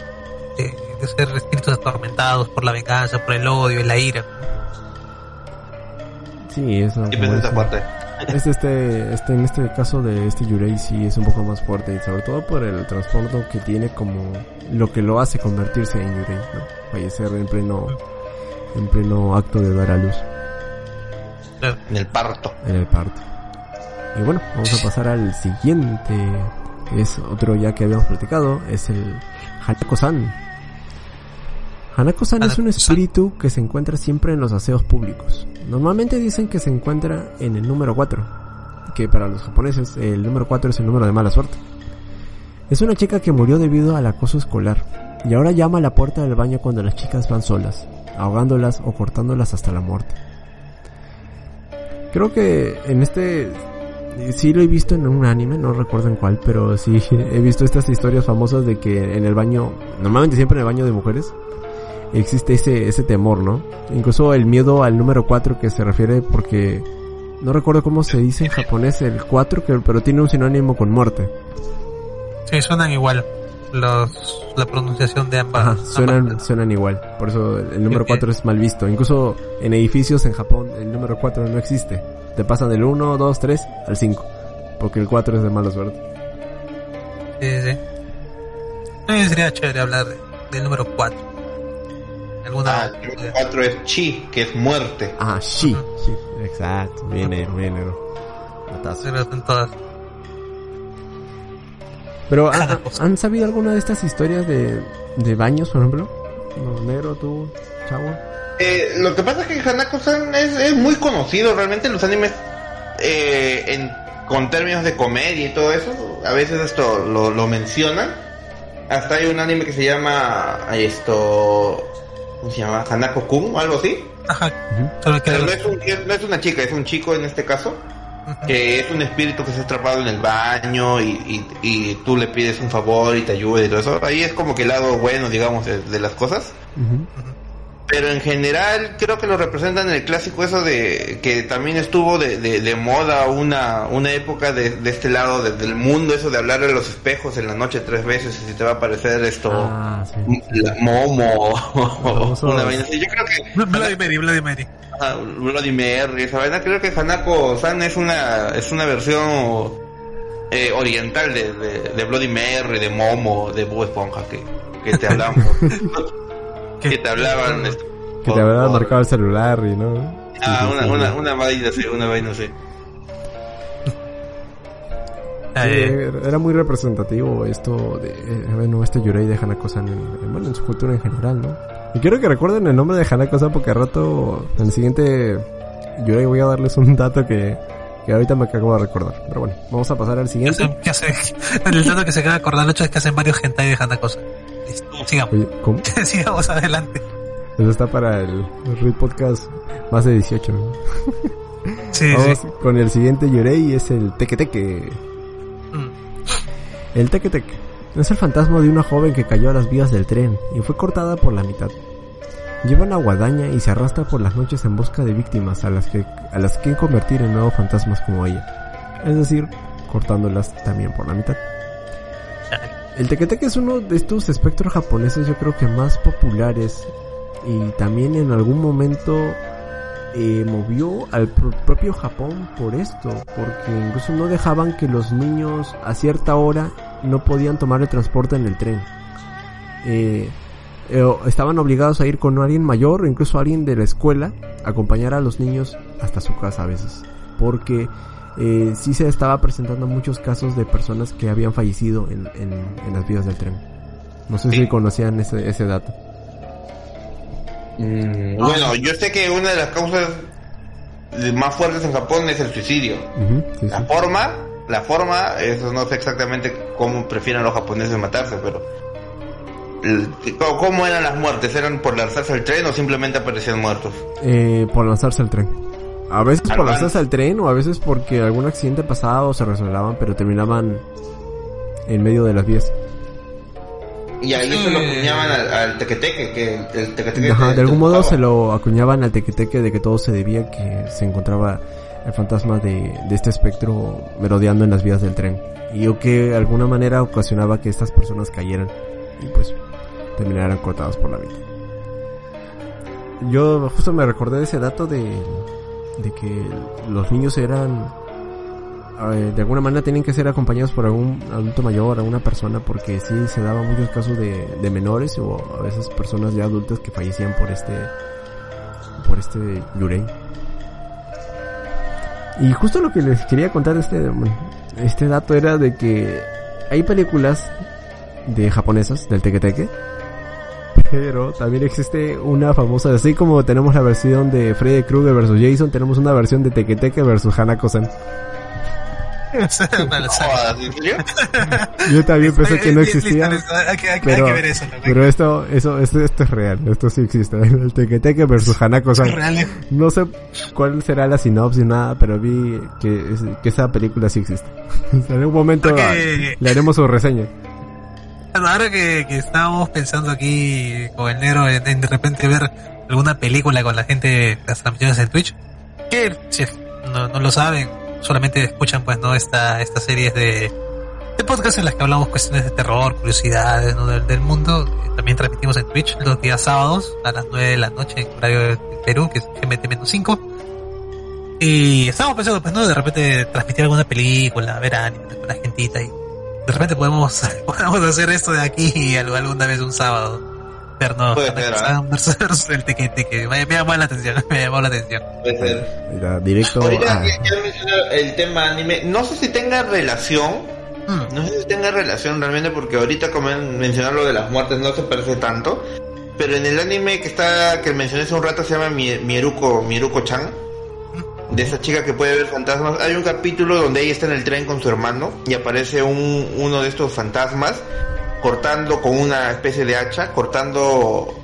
de, ser espíritus atormentados por la venganza por el odio y la ira sí eso y pues esa parte este, este, este, en este caso de este Yurei sí es un poco más fuerte, y sobre todo por el trasfondo que tiene como lo que lo hace convertirse en Yurei, ¿no? Fallecer en pleno, en pleno acto de dar a luz. En el parto. En el parto. Y bueno, vamos a pasar al siguiente, que es otro ya que habíamos platicado, es el Hanako-san. Hanako-san es un espíritu que se encuentra siempre en los aseos públicos. Normalmente dicen que se encuentra en el número 4, que para los japoneses el número 4 es el número de mala suerte. Es una chica que murió debido al acoso escolar y ahora llama a la puerta del baño cuando las chicas van solas, ahogándolas o cortándolas hasta la muerte. Creo que en este sí lo he visto en un anime, no recuerdo en cuál, pero sí (laughs) he visto estas historias famosas de que en el baño, normalmente siempre en el baño de mujeres, existe ese, ese temor, ¿no? Incluso el miedo al número 4 que se refiere porque no recuerdo cómo se dice en japonés el 4, que, pero tiene un sinónimo con muerte. Sí, suenan igual. Los, la pronunciación de ambas. Ajá, suenan, suenan igual. Por eso el número 4 es mal visto. Incluso en edificios en Japón el número 4 no existe. Te pasan del 1, 2, 3 al 5. Porque el 4 es de mala suerte. Sí, sí. sí. Sería chévere hablar del número 4. Alguna... Ah, el 4 es chi, que es muerte. Ah, chi. Exacto, bien negro, bien negro. Pero, ¿han, sabido alguna de estas historias de, de baños, por ejemplo? No, negro, tú, chavo. Eh, lo que pasa es que Hanako-san es, es, muy conocido realmente en los animes eh, en, con términos de comedia y todo eso. A veces esto lo, lo mencionan. Hasta hay un anime que se llama esto ¿cómo se llama? Hanako-kun o algo así. Ajá. Pero no es, no es una chica, es un chico en este caso. Que es un espíritu que se ha atrapado en el baño y, y, tú le pides un favor y te ayuda y todo eso. Ahí es como que el lado bueno, digamos, de, las cosas. Pero en general creo que lo representan en el clásico eso de que también estuvo de, de, moda una, una época de, este lado del mundo, eso de hablarle a los espejos en la noche tres veces y si te va a aparecer esto ah, Momo (laughs) una vaina así. Yo creo que... Bloody Mary, Bloody Mary. Bloody Mary, esa vaina. Creo que Hanako-san es una, es una versión eh, oriental de, de, Bloody Mary, de Momo, de Bob Esponja que, que te hablamos. (laughs) que te hablaban. Que te habían marcado el celular y no. Ah, una, una, una vaina así, una vaina así. era muy representativo esto de, eh, bueno, este Yurei de Hanako-san en, bueno, en su cultura en general, ¿no? Y quiero que recuerden el nombre de Hanako-san porque al rato, en el siguiente Yurei voy a darles un dato que, que ahorita me acabo de recordar. Pero bueno, vamos a pasar al siguiente. (laughs) el dato que se acaba de acordar, es que hacen varios hentai de Hanako-san. Sigamos. ¿cómo? (laughs) Sigamos adelante. Eso está para el, el Podcast más de 18. sí, Vamos con el siguiente Yurei, es el Teque Teque. Mm. El Teque Teque es el fantasma de una joven que cayó a las vías del tren y fue cortada por la mitad. Lleva una guadaña y se arrastra por las noches en busca de víctimas a las que, a las que convertir en nuevos fantasmas como ella. Es decir, cortándolas también por la mitad. El tequeteque es uno de estos espectros japoneses yo creo que más populares y también en algún momento eh, movió al propio Japón por esto, porque incluso no dejaban que los niños a cierta hora no podían tomar el transporte en el tren. Eh, eh, estaban obligados a ir con alguien mayor o incluso alguien de la escuela a acompañar a los niños hasta su casa a veces. Porque eh, sí se estaba presentando muchos casos de personas que habían fallecido en, en, en las vías del tren. No sé Sí. si conocían ese, ese dato. Mm, bueno, yo sé que una de las causas más fuertes en Japón es el suicidio. Sí, La sí. forma, la forma, eso no sé exactamente cómo prefieren los japoneses matarse, pero ¿cómo- ¿cómo eran las muertes? ¿Eran por lanzarse al tren o simplemente aparecían muertos? Eh, por lanzarse al tren. A veces por lanzarse al tren o a veces porque algún accidente pasado se resbalaban pero terminaban en medio de las vías. Y ahí Sí. se lo acuñaban al, al tequeteque, que el, tequeteque Ajá, te- de algún te modo se lo acuñaban al tequeteque de que todo se debía que se encontraba el fantasma de, de este espectro merodeando en las vías del tren. Y o que de alguna manera ocasionaba que estas personas cayeran y pues terminaran cortadas por la vida. Yo justo me recordé de ese dato de, de que los niños eran eh, de alguna manera tienen que ser acompañados por algún adulto mayor, alguna persona, porque sí se daban muchos casos de, de menores o a veces personas ya adultas que fallecían por este, por este yurei. Y justo lo que les quería contar este, este dato era de que hay películas de japonesas del tequeteque, pero también existe una famosa, así como tenemos la versión de Freddy Krueger versus Jason, tenemos una versión de Tequeteque versus Hanako-san. (laughs) (laughs) Yo también pensé que no existía. listo, Hay que, hay que- Pero, hay que ver eso. loco. pero esto, eso, esto, esto es real, esto sí existe. (laughs) El Tequeteque versus Hanako-san. Eh. No sé cuál será la sinopsis, nada, pero vi que, que esa película sí existe. en algún momento le haremos su reseña. Bueno, ahora que, que estábamos pensando aquí con el negro en, en de repente ver alguna película con la gente, las transmisiones en Twitch, que si no, no lo saben, solamente escuchan pues no esta estas series de, de podcast en las que hablamos cuestiones de terror, curiosidades ¿no? del, del mundo. Eh, También transmitimos en Twitch los días sábados a las 9 de la noche en horario de Perú, que es GMT-5. Y estábamos pensando, pues, ¿no? De repente transmitir alguna película, ver anime con la gentita y de repente podemos, (laughs) podemos hacer esto de aquí alguna vez un sábado. Vernos Puede ser, que me, me llamó la atención, (laughs) me llamó la atención. Puede ser. Mira, directo Ahorita ya mencioné el tema anime, no sé si tenga relación, Mm. no sé si tenga relación realmente porque ahorita como mencionar lo de las muertes no se parece tanto, pero en el anime que está que mencioné hace un rato se llama Mi- Mieruko Mieruko Chan, de esa chica que puede ver fantasmas. Hay un capítulo donde ella está en el tren con su hermano y aparece un, uno de estos fantasmas cortando con una especie de hacha, cortando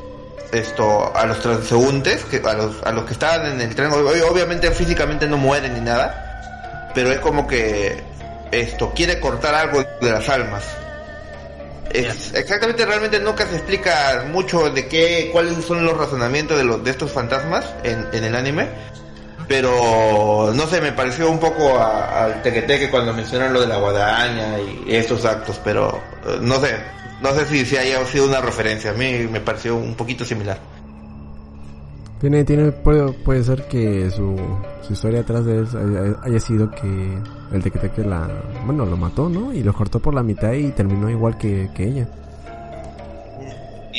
esto a los transeúntes, que, a, los, a los que estaban en el tren. Ob- Obviamente físicamente no mueren ni nada, pero es como que esto quiere cortar algo de las almas. Es, exactamente, realmente nunca se explica mucho de qué, cuáles son los razonamientos de los de estos fantasmas en, en el anime, pero no sé, me pareció un poco al tequeteque cuando mencionan lo de la guadaña y estos actos, pero eh, no sé, no sé si, si haya sido una referencia, a mí me pareció un poquito similar. Tiene, tiene, puede, puede ser que su, su historia atrás de él haya, sido que el tequeteque la, bueno, lo mató, ¿no? Y lo cortó por la mitad y terminó igual que ella.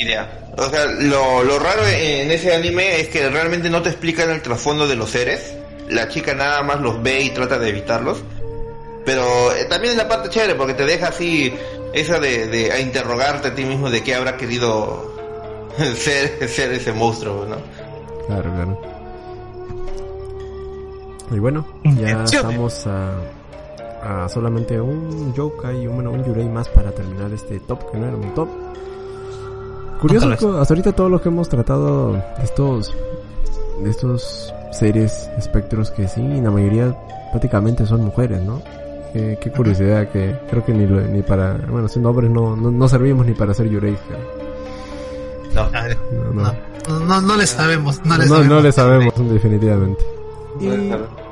Idea. O sea, lo, lo raro en ese anime es que realmente no te explican el trasfondo de los seres. La chica nada más los ve y trata de evitarlos. Pero eh, también es la parte chévere porque te deja así esa de, de a interrogarte a ti mismo de qué habrá querido (laughs) ser, ser ese monstruo, ¿no? Claro, claro. Y bueno, ya estamos a, a solamente un yokai y un, bueno, un yurei más para terminar este top, que no era un top. Curioso, hasta ahorita todo lo que hemos tratado de estos, de estos seres, espectros que sí, la mayoría prácticamente son mujeres, ¿no? Qué, qué curiosidad que creo que ni, lo- ni para, bueno, siendo hombres no, no, no servimos ni para ser yureis. No. No, no. No, no, no le sabemos, no le no, sabemos. no le sabemos definitivamente. Y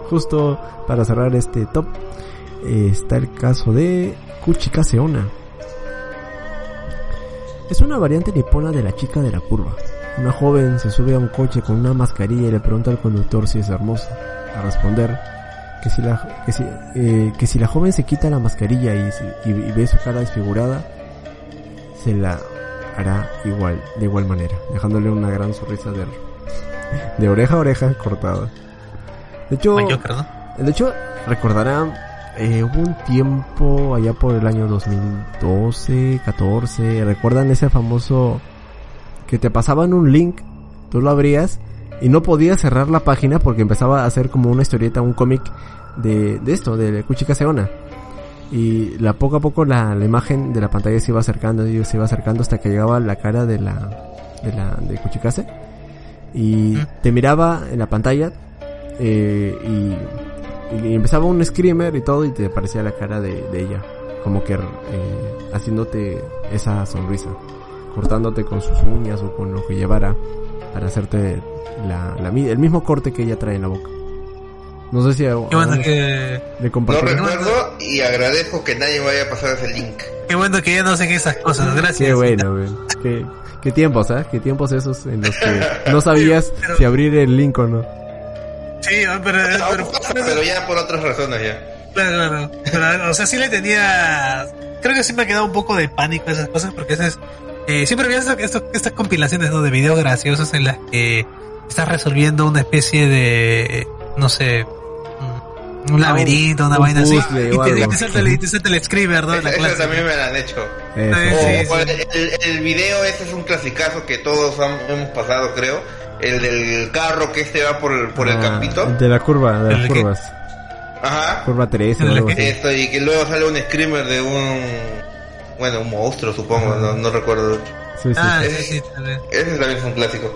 justo para cerrar este top eh, está el caso de Kuchikase Onna. Es una variante nipona de la chica de la curva. Una joven se sube a un coche con una mascarilla y le pregunta al conductor si es hermosa. A responder, que si la, que si, eh, que si la joven se quita la mascarilla y, y, y ve su cara desfigurada, se la hará igual, de igual manera, dejándole una gran sonrisa de, de oreja a oreja cortada. De hecho, de hecho, recordarán, eh, hubo un tiempo allá por el año 2012, 14, ¿recuerdan ese famoso que te pasaban un link, tú lo abrías y no podías cerrar la página porque empezaba a hacer como una historieta, un cómic de, de esto, de Kuchika Seona. Y la poco a poco la, la imagen de la pantalla se iba acercando y se iba acercando hasta que llegaba la cara de la de la de Kuchikase y te miraba en la pantalla eh, y, y empezaba un screamer y todo y te aparecía la cara de, de ella como que eh, haciéndote esa sonrisa cortándote con sus uñas o con lo que llevara para hacerte la, la mi- el mismo corte que ella trae en la boca no sé si a, Qué bueno que, le No compartiré. recuerdo y agradezco que nadie me haya pasado ese link. qué bueno que ya no hacen esas cosas. Gracias. Qué bueno, güey. Qué, qué tiempos, ¿eh? Qué tiempos esos en los que (laughs) no sabías Pero- si abrir el link o no. Sí, pero, pero, pero ya por otras razones ya. Claro, claro. Pero, o sea, sí le tenía. Creo que sí me ha quedado un poco de pánico esas cosas porque esas. Eh, siempre había esto, esto- estas compilaciones ¿no? de videos graciosos en las que estás resolviendo una especie de. No sé. Un, un laberinto, una un vaina así. Y te, y te salta el, y te salta el screamer, ¿no? En la Eso clase. también me lo han hecho. Eso, Sí, O, sí, o el, el- el video ese es un clasicazo que todos han- hemos pasado, creo. El del carro que este va por el, por el Ah, campito. De la curva, de las curvas. Ajá. Curva 13 o ¿El algo qué? así. Esto, y que luego sale un screamer de un... Bueno, un monstruo, supongo, no, no recuerdo. Sí, sí. Ah, sí, Ese- sí, también. Ese también es un clásico.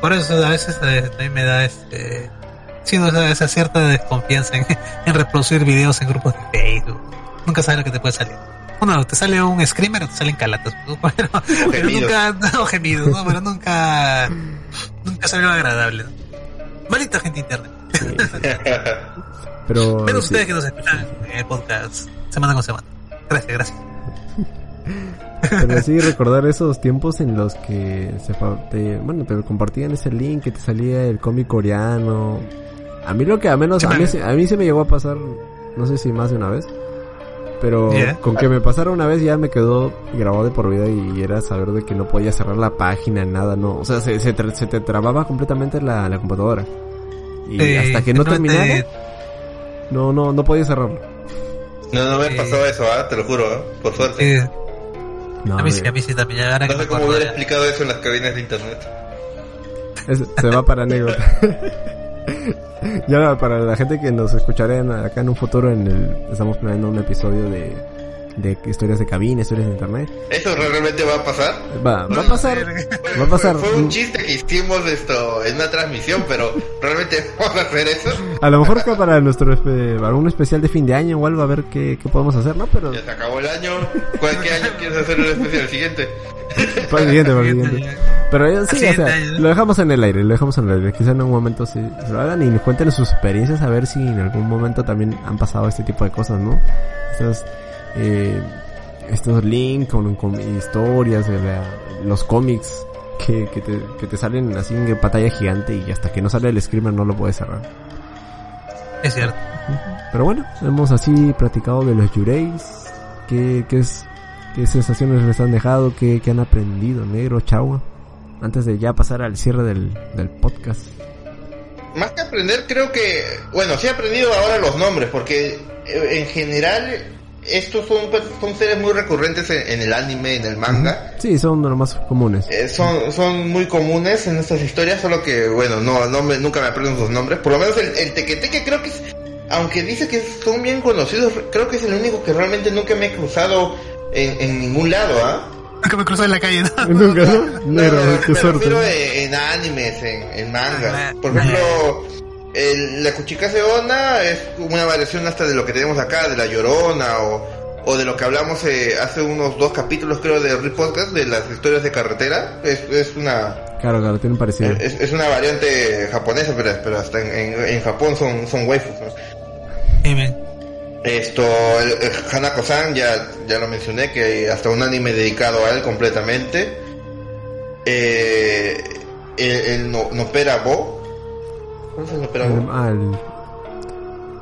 Por eso a veces eh, también me da este. Sí, no, esa, esa cierta desconfianza en, (laughs) en reproducir videos en grupos de Facebook. Nunca sabes lo que te puede salir. Uno, te sale un screamer o te salen calatas. (laughs) Pero, pero nunca. (laughs) No, gemidos, ¿no? Pero nunca. (laughs) Nunca algo agradable. ¿no? Maldita gente internet. (laughs) Pero Menos sí. ustedes que nos escuchan en el podcast semana con semana. Gracias, gracias. (laughs) Pero sí recordar esos tiempos en los que se te, bueno, te compartían ese link que te salía el cómic coreano. A mí lo que a menos a mí, a mí se me llegó a pasar, no sé si más de una vez, pero Yeah. con que me pasara una vez ya me quedó grabado de por vida y era saber de que no podía cerrar la página, nada, no, o sea, se, se, tra- se te trababa completamente la, la computadora. Y Eh, hasta que no terminara, no, no, no podía cerrarlo. No, no me Sí. pasó eso, ¿ah? te lo juro, ¿ah? por suerte. eh, No, a mí sí, a mí sí también. Ahora No me sé cómo hubiera explicado eso en las cabinas de internet. Es- se va para anécdota. (laughs) ya para la gente que nos escuchará acá en un futuro, en el, estamos planeando un episodio de, de historias de cabina, historias de internet. ¿Eso realmente va a pasar? Va, va a pasar, va a pasar. Fue, fue un chiste que hicimos esto en una transmisión, pero ¿realmente vamos a hacer eso? A lo mejor que para nuestro un especial de fin de año o algo a ver qué, qué podemos hacer, ¿no? Pero Ya se acabó el año. ¿Cuál qué año quieres hacer el especial? ¿El siguiente? para el siguiente, para el siguiente. Pero sí, o sea, lo dejamos en el aire, lo dejamos en el aire. Quizá en un momento sí se lo hagan y nos cuenten sus experiencias a ver si en algún momento también han pasado este tipo de cosas, ¿no? Estos, eh, estos links con, con historias, de la- los cómics que, que, te, que te salen así en pantalla gigante y hasta que no sale el screamer no lo puedes cerrar. Es cierto. Pero bueno, hemos así platicado de los Yureis, qué, qué, es, qué sensaciones les han dejado, qué, qué han aprendido, negro, chagua, antes de ya pasar al cierre del, del podcast. Más que aprender, creo que, bueno, sí he aprendido ahora los nombres, porque eh, en general estos son, son seres muy recurrentes en, en el anime, en el manga. Sí, son de los más comunes. Eh, son, son muy comunes en estas historias, solo que, bueno, no, no me- nunca me aprendo sus nombres. Por lo menos el, el tequeteque creo que es, aunque dice que son bien conocidos, creo que es el único que realmente nunca me he cruzado en, en ningún lado, ¿ah? Que me cruzó en la calle, ¿no? (laughs) Nunca, ¿no? No, qué me suerte. refiero en, en animes, en, en mangas. Ah, Por ejemplo, el- la Cuchicase Ona es una variación hasta de lo que tenemos acá, de la Llorona, o, o de lo que hablamos eh, hace unos dos capítulos, creo, de Rip Podcast, de las historias de carretera. Es, es una Claro, claro, tienen parecido. es, es una variante japonesa, pero, pero hasta en, en, en Japón son, son waifus. ¿no? Sí, men. Esto, el, el Hanako-san, ya, ya lo mencioné, que hay hasta un anime dedicado a él completamente. Eh, el, el no, Nopera Bo. ¿Cuál es el? El- ah, el-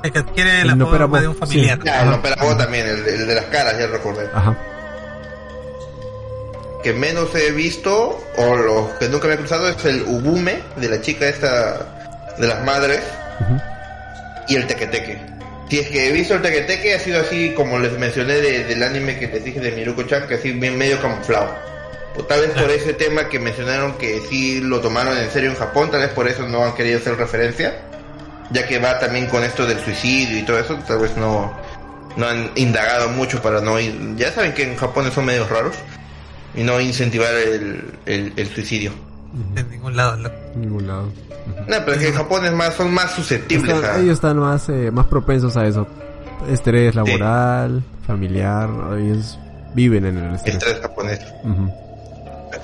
El que adquiere El la forma de un familiar. Ya, el Opera Bo también, el, de- el de las caras, ya recordé. Ajá. Que menos he visto, o los que nunca me he cruzado, es el Ubume, de la chica esta, de las madres, y el Tequeteque. Si es que he visto el Tequeteque, ha sido así como les mencioné de- del anime que les dije de Miruko-chan, que así bien medio camuflado. O tal vez por ese tema que mencionaron que sí lo tomaron en serio en Japón, tal vez por eso no han querido hacer referencia, ya que va también con esto del suicidio y todo eso, tal vez no, no han indagado mucho para no ir. Ya saben que en Japón son medios raros y no incentivar el, el, el suicidio. En ningún lado. loco. En ningún lado. No, pero es que en Japón es más, son más susceptibles Están- a... ellos están más, eh, más propensos a eso. Estrés laboral, familiar, ellos viven en el estrés. Estrés japonés. Ujú.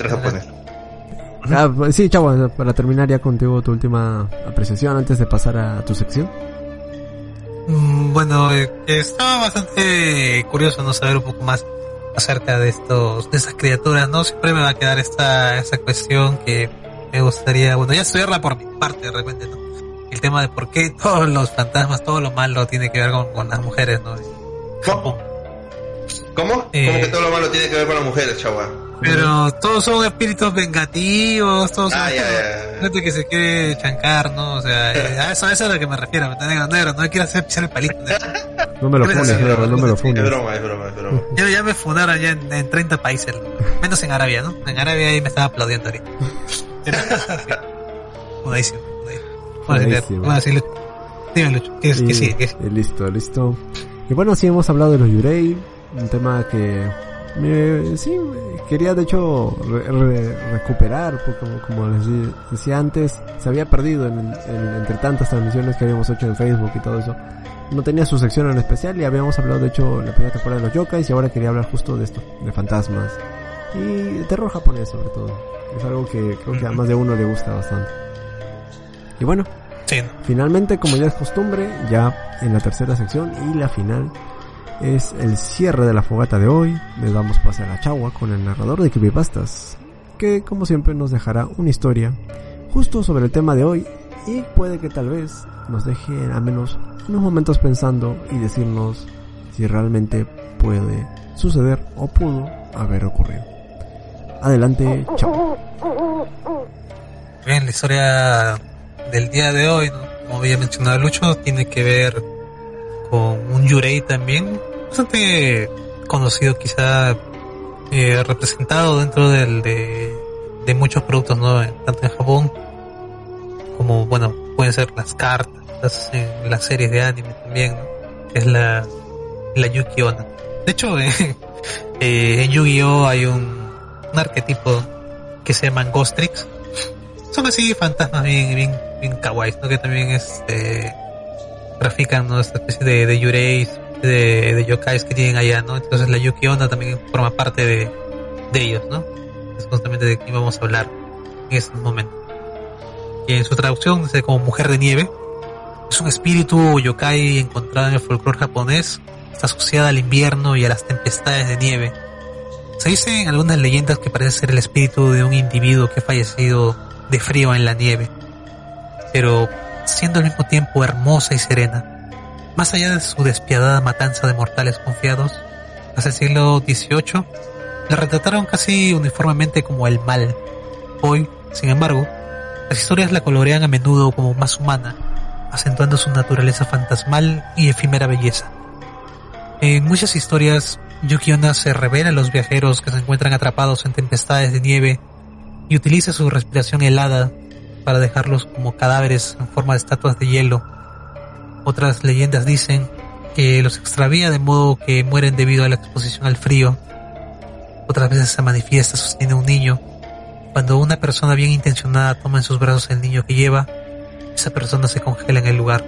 Japonés. (laughs) Ah, pues sí, chavo, para terminar ya contigo tu última apreciación antes de pasar a tu sección. Mm, Bueno, eh, estaba bastante curioso no saber un poco más acerca de estos, de esas criaturas, ¿no? Siempre me va a quedar esta, esta cuestión que me gustaría, bueno, ya estudiarla por mi parte de repente, ¿no? El tema de por qué todos los fantasmas, todo lo malo tiene que ver con, con las mujeres, ¿no? Japón. ¿Cómo? Eh. ¿Cómo que todo lo malo tiene que ver con las mujeres, chava? Pero todos son espíritus vengativos, todos son Ah, ya, ya, ya. gente que se quiere chancar, ¿no? O sea, eh, a eso, a eso es a lo que me refiero, me negro, negro, no quiero hacer pisar el palito, negro. No me lo funes, perro, no me lo Es funes. broma, es broma, es broma. Yo ya me fundaron ya en, en 30 países, menos en Arabia, ¿no? En Arabia ahí me estaba aplaudiendo ahorita. Funadísimo, funadísimo. Bueno, sí, Lucho. Dime, Lucho, ¿qué, es, Y- qué sigue? ¿Qué sigue? y listo, listo. Y bueno, sí hemos hablado de los Yurei, un tema que me, sí, quería de hecho re- re- recuperar, porque como, como les decía antes, se había perdido en, en- entre tantas transmisiones que habíamos hecho en Facebook y todo eso. No tenía su sección en especial y habíamos hablado de hecho la primera temporada de los yokais y ahora quería hablar justo de esto, de fantasmas y de terror japonés sobre todo. Es algo que creo que a más de uno le gusta bastante. Y bueno. Finalmente, como ya es costumbre, ya en la tercera sección y la final es el cierre de la fogata de hoy. Le damos pase a chagua con el narrador de Creepypastas, que como siempre nos dejará una historia justo sobre el tema de hoy y puede que tal vez nos deje al menos unos momentos pensando y decirnos si realmente puede suceder o pudo haber ocurrido. Adelante, chao. Bien, la historia del día de hoy, ¿no? como había mencionado Lucho, tiene que ver un Yurei también, bastante conocido quizá, eh, representado dentro del, de, muchos productos, ¿no? Tanto en Japón como, bueno, pueden ser las cartas, en las series de anime también, es la, la Yuki Onna. De hecho, (laughs) eh, eh, en Yu-Gi-Oh hay un, arquetipo que se llaman Ghostrix, son así fantasmas bien, bien, bien kawaii, ¿no? Que también este grafican ¿no? esta especie de, de yureis, de, de yokais que tienen allá, ¿no? Entonces la Yuki Onna también forma parte de, de ellos, ¿no? Es justamente de quien vamos a hablar en este momento. Y en su traducción dice como mujer de nieve. Es un espíritu yokai encontrado en el folclore japonés. Está asociada al invierno y a las tempestades de nieve. Se dice en algunas leyendas que parece ser el espíritu de un individuo que ha fallecido de frío en la nieve, pero siendo al mismo tiempo hermosa y serena. Más allá de su despiadada matanza de mortales confiados, hacia el siglo XVIII la retrataron casi uniformemente como el mal. Hoy, sin embargo, las historias la colorean a menudo como más humana, acentuando su naturaleza fantasmal y efímera belleza. En muchas historias, Yuki Onna se revela a los viajeros que se encuentran atrapados en tempestades de nieve y utiliza su respiración helada para dejarlos como cadáveres en forma de estatuas de hielo. Otras leyendas dicen que los extravía de modo que mueren debido a la exposición al frío. Otras veces se manifiesta sostiene un niño. Cuando una persona bien intencionada toma en sus brazos el niño que lleva, esa persona se congela en el lugar.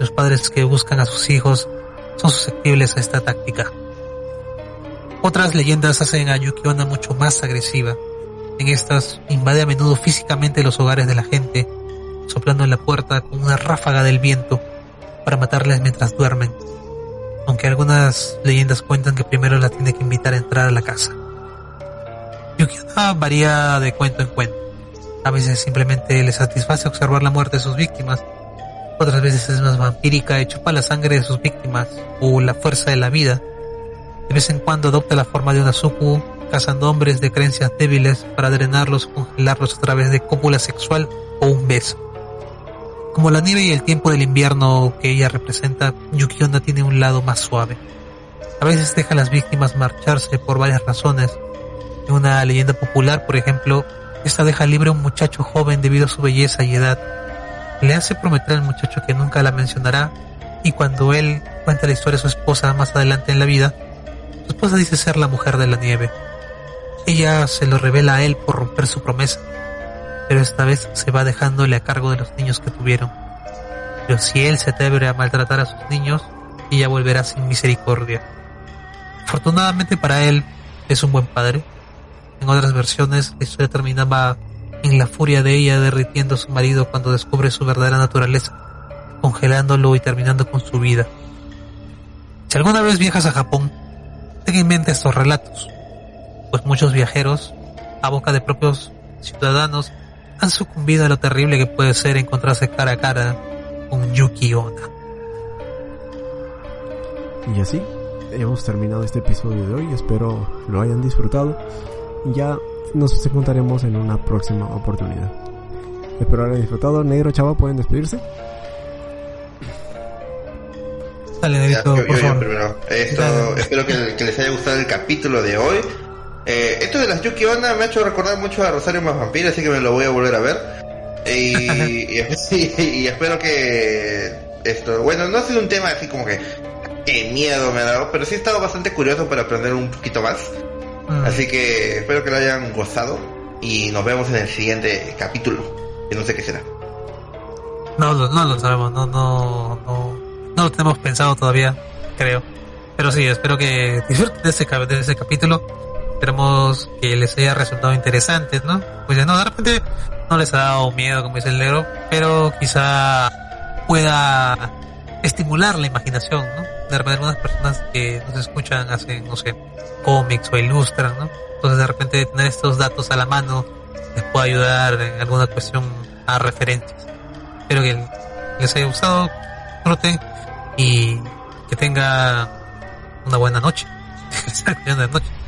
Los padres que buscan a sus hijos son susceptibles a esta táctica. Otras leyendas hacen a Yuki Onna mucho más agresiva. En estas invade a menudo físicamente los hogares de la gente, soplando en la puerta con una ráfaga del viento para matarles mientras duermen. Aunque algunas leyendas cuentan que primero la tiene que invitar a entrar a la casa. Yuki-onna varía de cuento en cuento. A veces simplemente le satisface observar la muerte de sus víctimas. otras veces es más vampírica y chupa la sangre de sus víctimas o la fuerza de la vida. De vez en cuando adopta la forma de una suku, cazando hombres de creencias débiles para drenarlos o congelarlos a través de cópula sexual o un beso. Como la nieve y el tiempo del invierno que ella representa, Yuki Onna tiene un lado más suave. A veces deja a las víctimas marcharse por varias razones. En una leyenda popular, por ejemplo, esta deja libre a un muchacho joven debido a su belleza y edad. Le hace prometer al muchacho que nunca la mencionará y cuando él cuenta la historia a su esposa más adelante en la vida, su esposa dice ser la mujer de la nieve. Ella se lo revela a él por romper su promesa pero esta vez se va dejándole a cargo de los niños que tuvieron. Pero si él se atreve a maltratar a sus niños, ella volverá sin misericordia. Afortunadamente para él, es un buen padre. En otras versiones, la historia terminaba en la furia de ella derritiendo a su marido cuando descubre su verdadera naturaleza, congelándolo y terminando con su vida. Si alguna vez viajas a Japón, ten en mente estos relatos, pues muchos viajeros, a boca de propios ciudadanos, han sucumbido a lo terrible que puede ser encontrarse cara a cara con Yuki Onna. Y así hemos terminado este episodio de hoy. Espero lo hayan disfrutado. Ya nos encontraremos en una próxima oportunidad. Espero hayan disfrutado. Negro Chava, ¿pueden despedirse? Dale, Negrito, por favor. espero que, que les haya gustado el capítulo de hoy. Eh, esto de las Yuki Onna me ha hecho recordar mucho a Rosario más Vampiro, así que me lo voy a volver a ver. Y, y, (laughs) espero que esto, bueno, no ha sido un tema así como que qué miedo me ha dado, pero sí he estado bastante curioso para aprender un poquito más. Mm. Así que espero que lo hayan gozado y nos vemos en el siguiente capítulo, que no sé qué será. No, no, lo sabemos, no, no, no, no lo tenemos pensado todavía, creo. Pero sí, espero que disfruten de ese, de ese capítulo esperamos que les haya resultado interesante, ¿no? Pues no, de repente no les ha dado miedo, como dice el negro, pero quizá pueda estimular la imaginación, ¿no? De repente algunas personas que nos escuchan hacen, no sé, cómics o ilustran, ¿no? Entonces de repente tener estos datos a la mano les puede ayudar en alguna cuestión a referencias. Espero que les haya gustado, disfruten y que tenga una buena noche. (laughs) noche.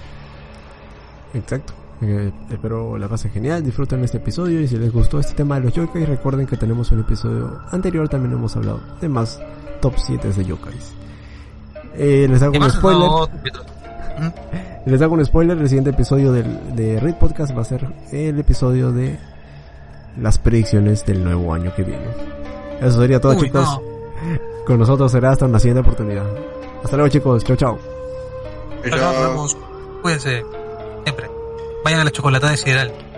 Exacto. Eh, espero la pasen genial, disfruten este episodio y si les gustó este tema de los yokais, recuerden que tenemos un episodio anterior, también hemos hablado de más top 7 de yokais. Eh, les hago un spoiler. les hago un spoiler, el siguiente episodio del, de Read Podcast va a ser el episodio de las predicciones del nuevo año que viene. Eso sería todo chicos. Con nosotros será hasta una siguiente oportunidad. Hasta luego chicos, chao chao. Nos vemos. Cuídense. Vayan a la chocolatada de Sideral.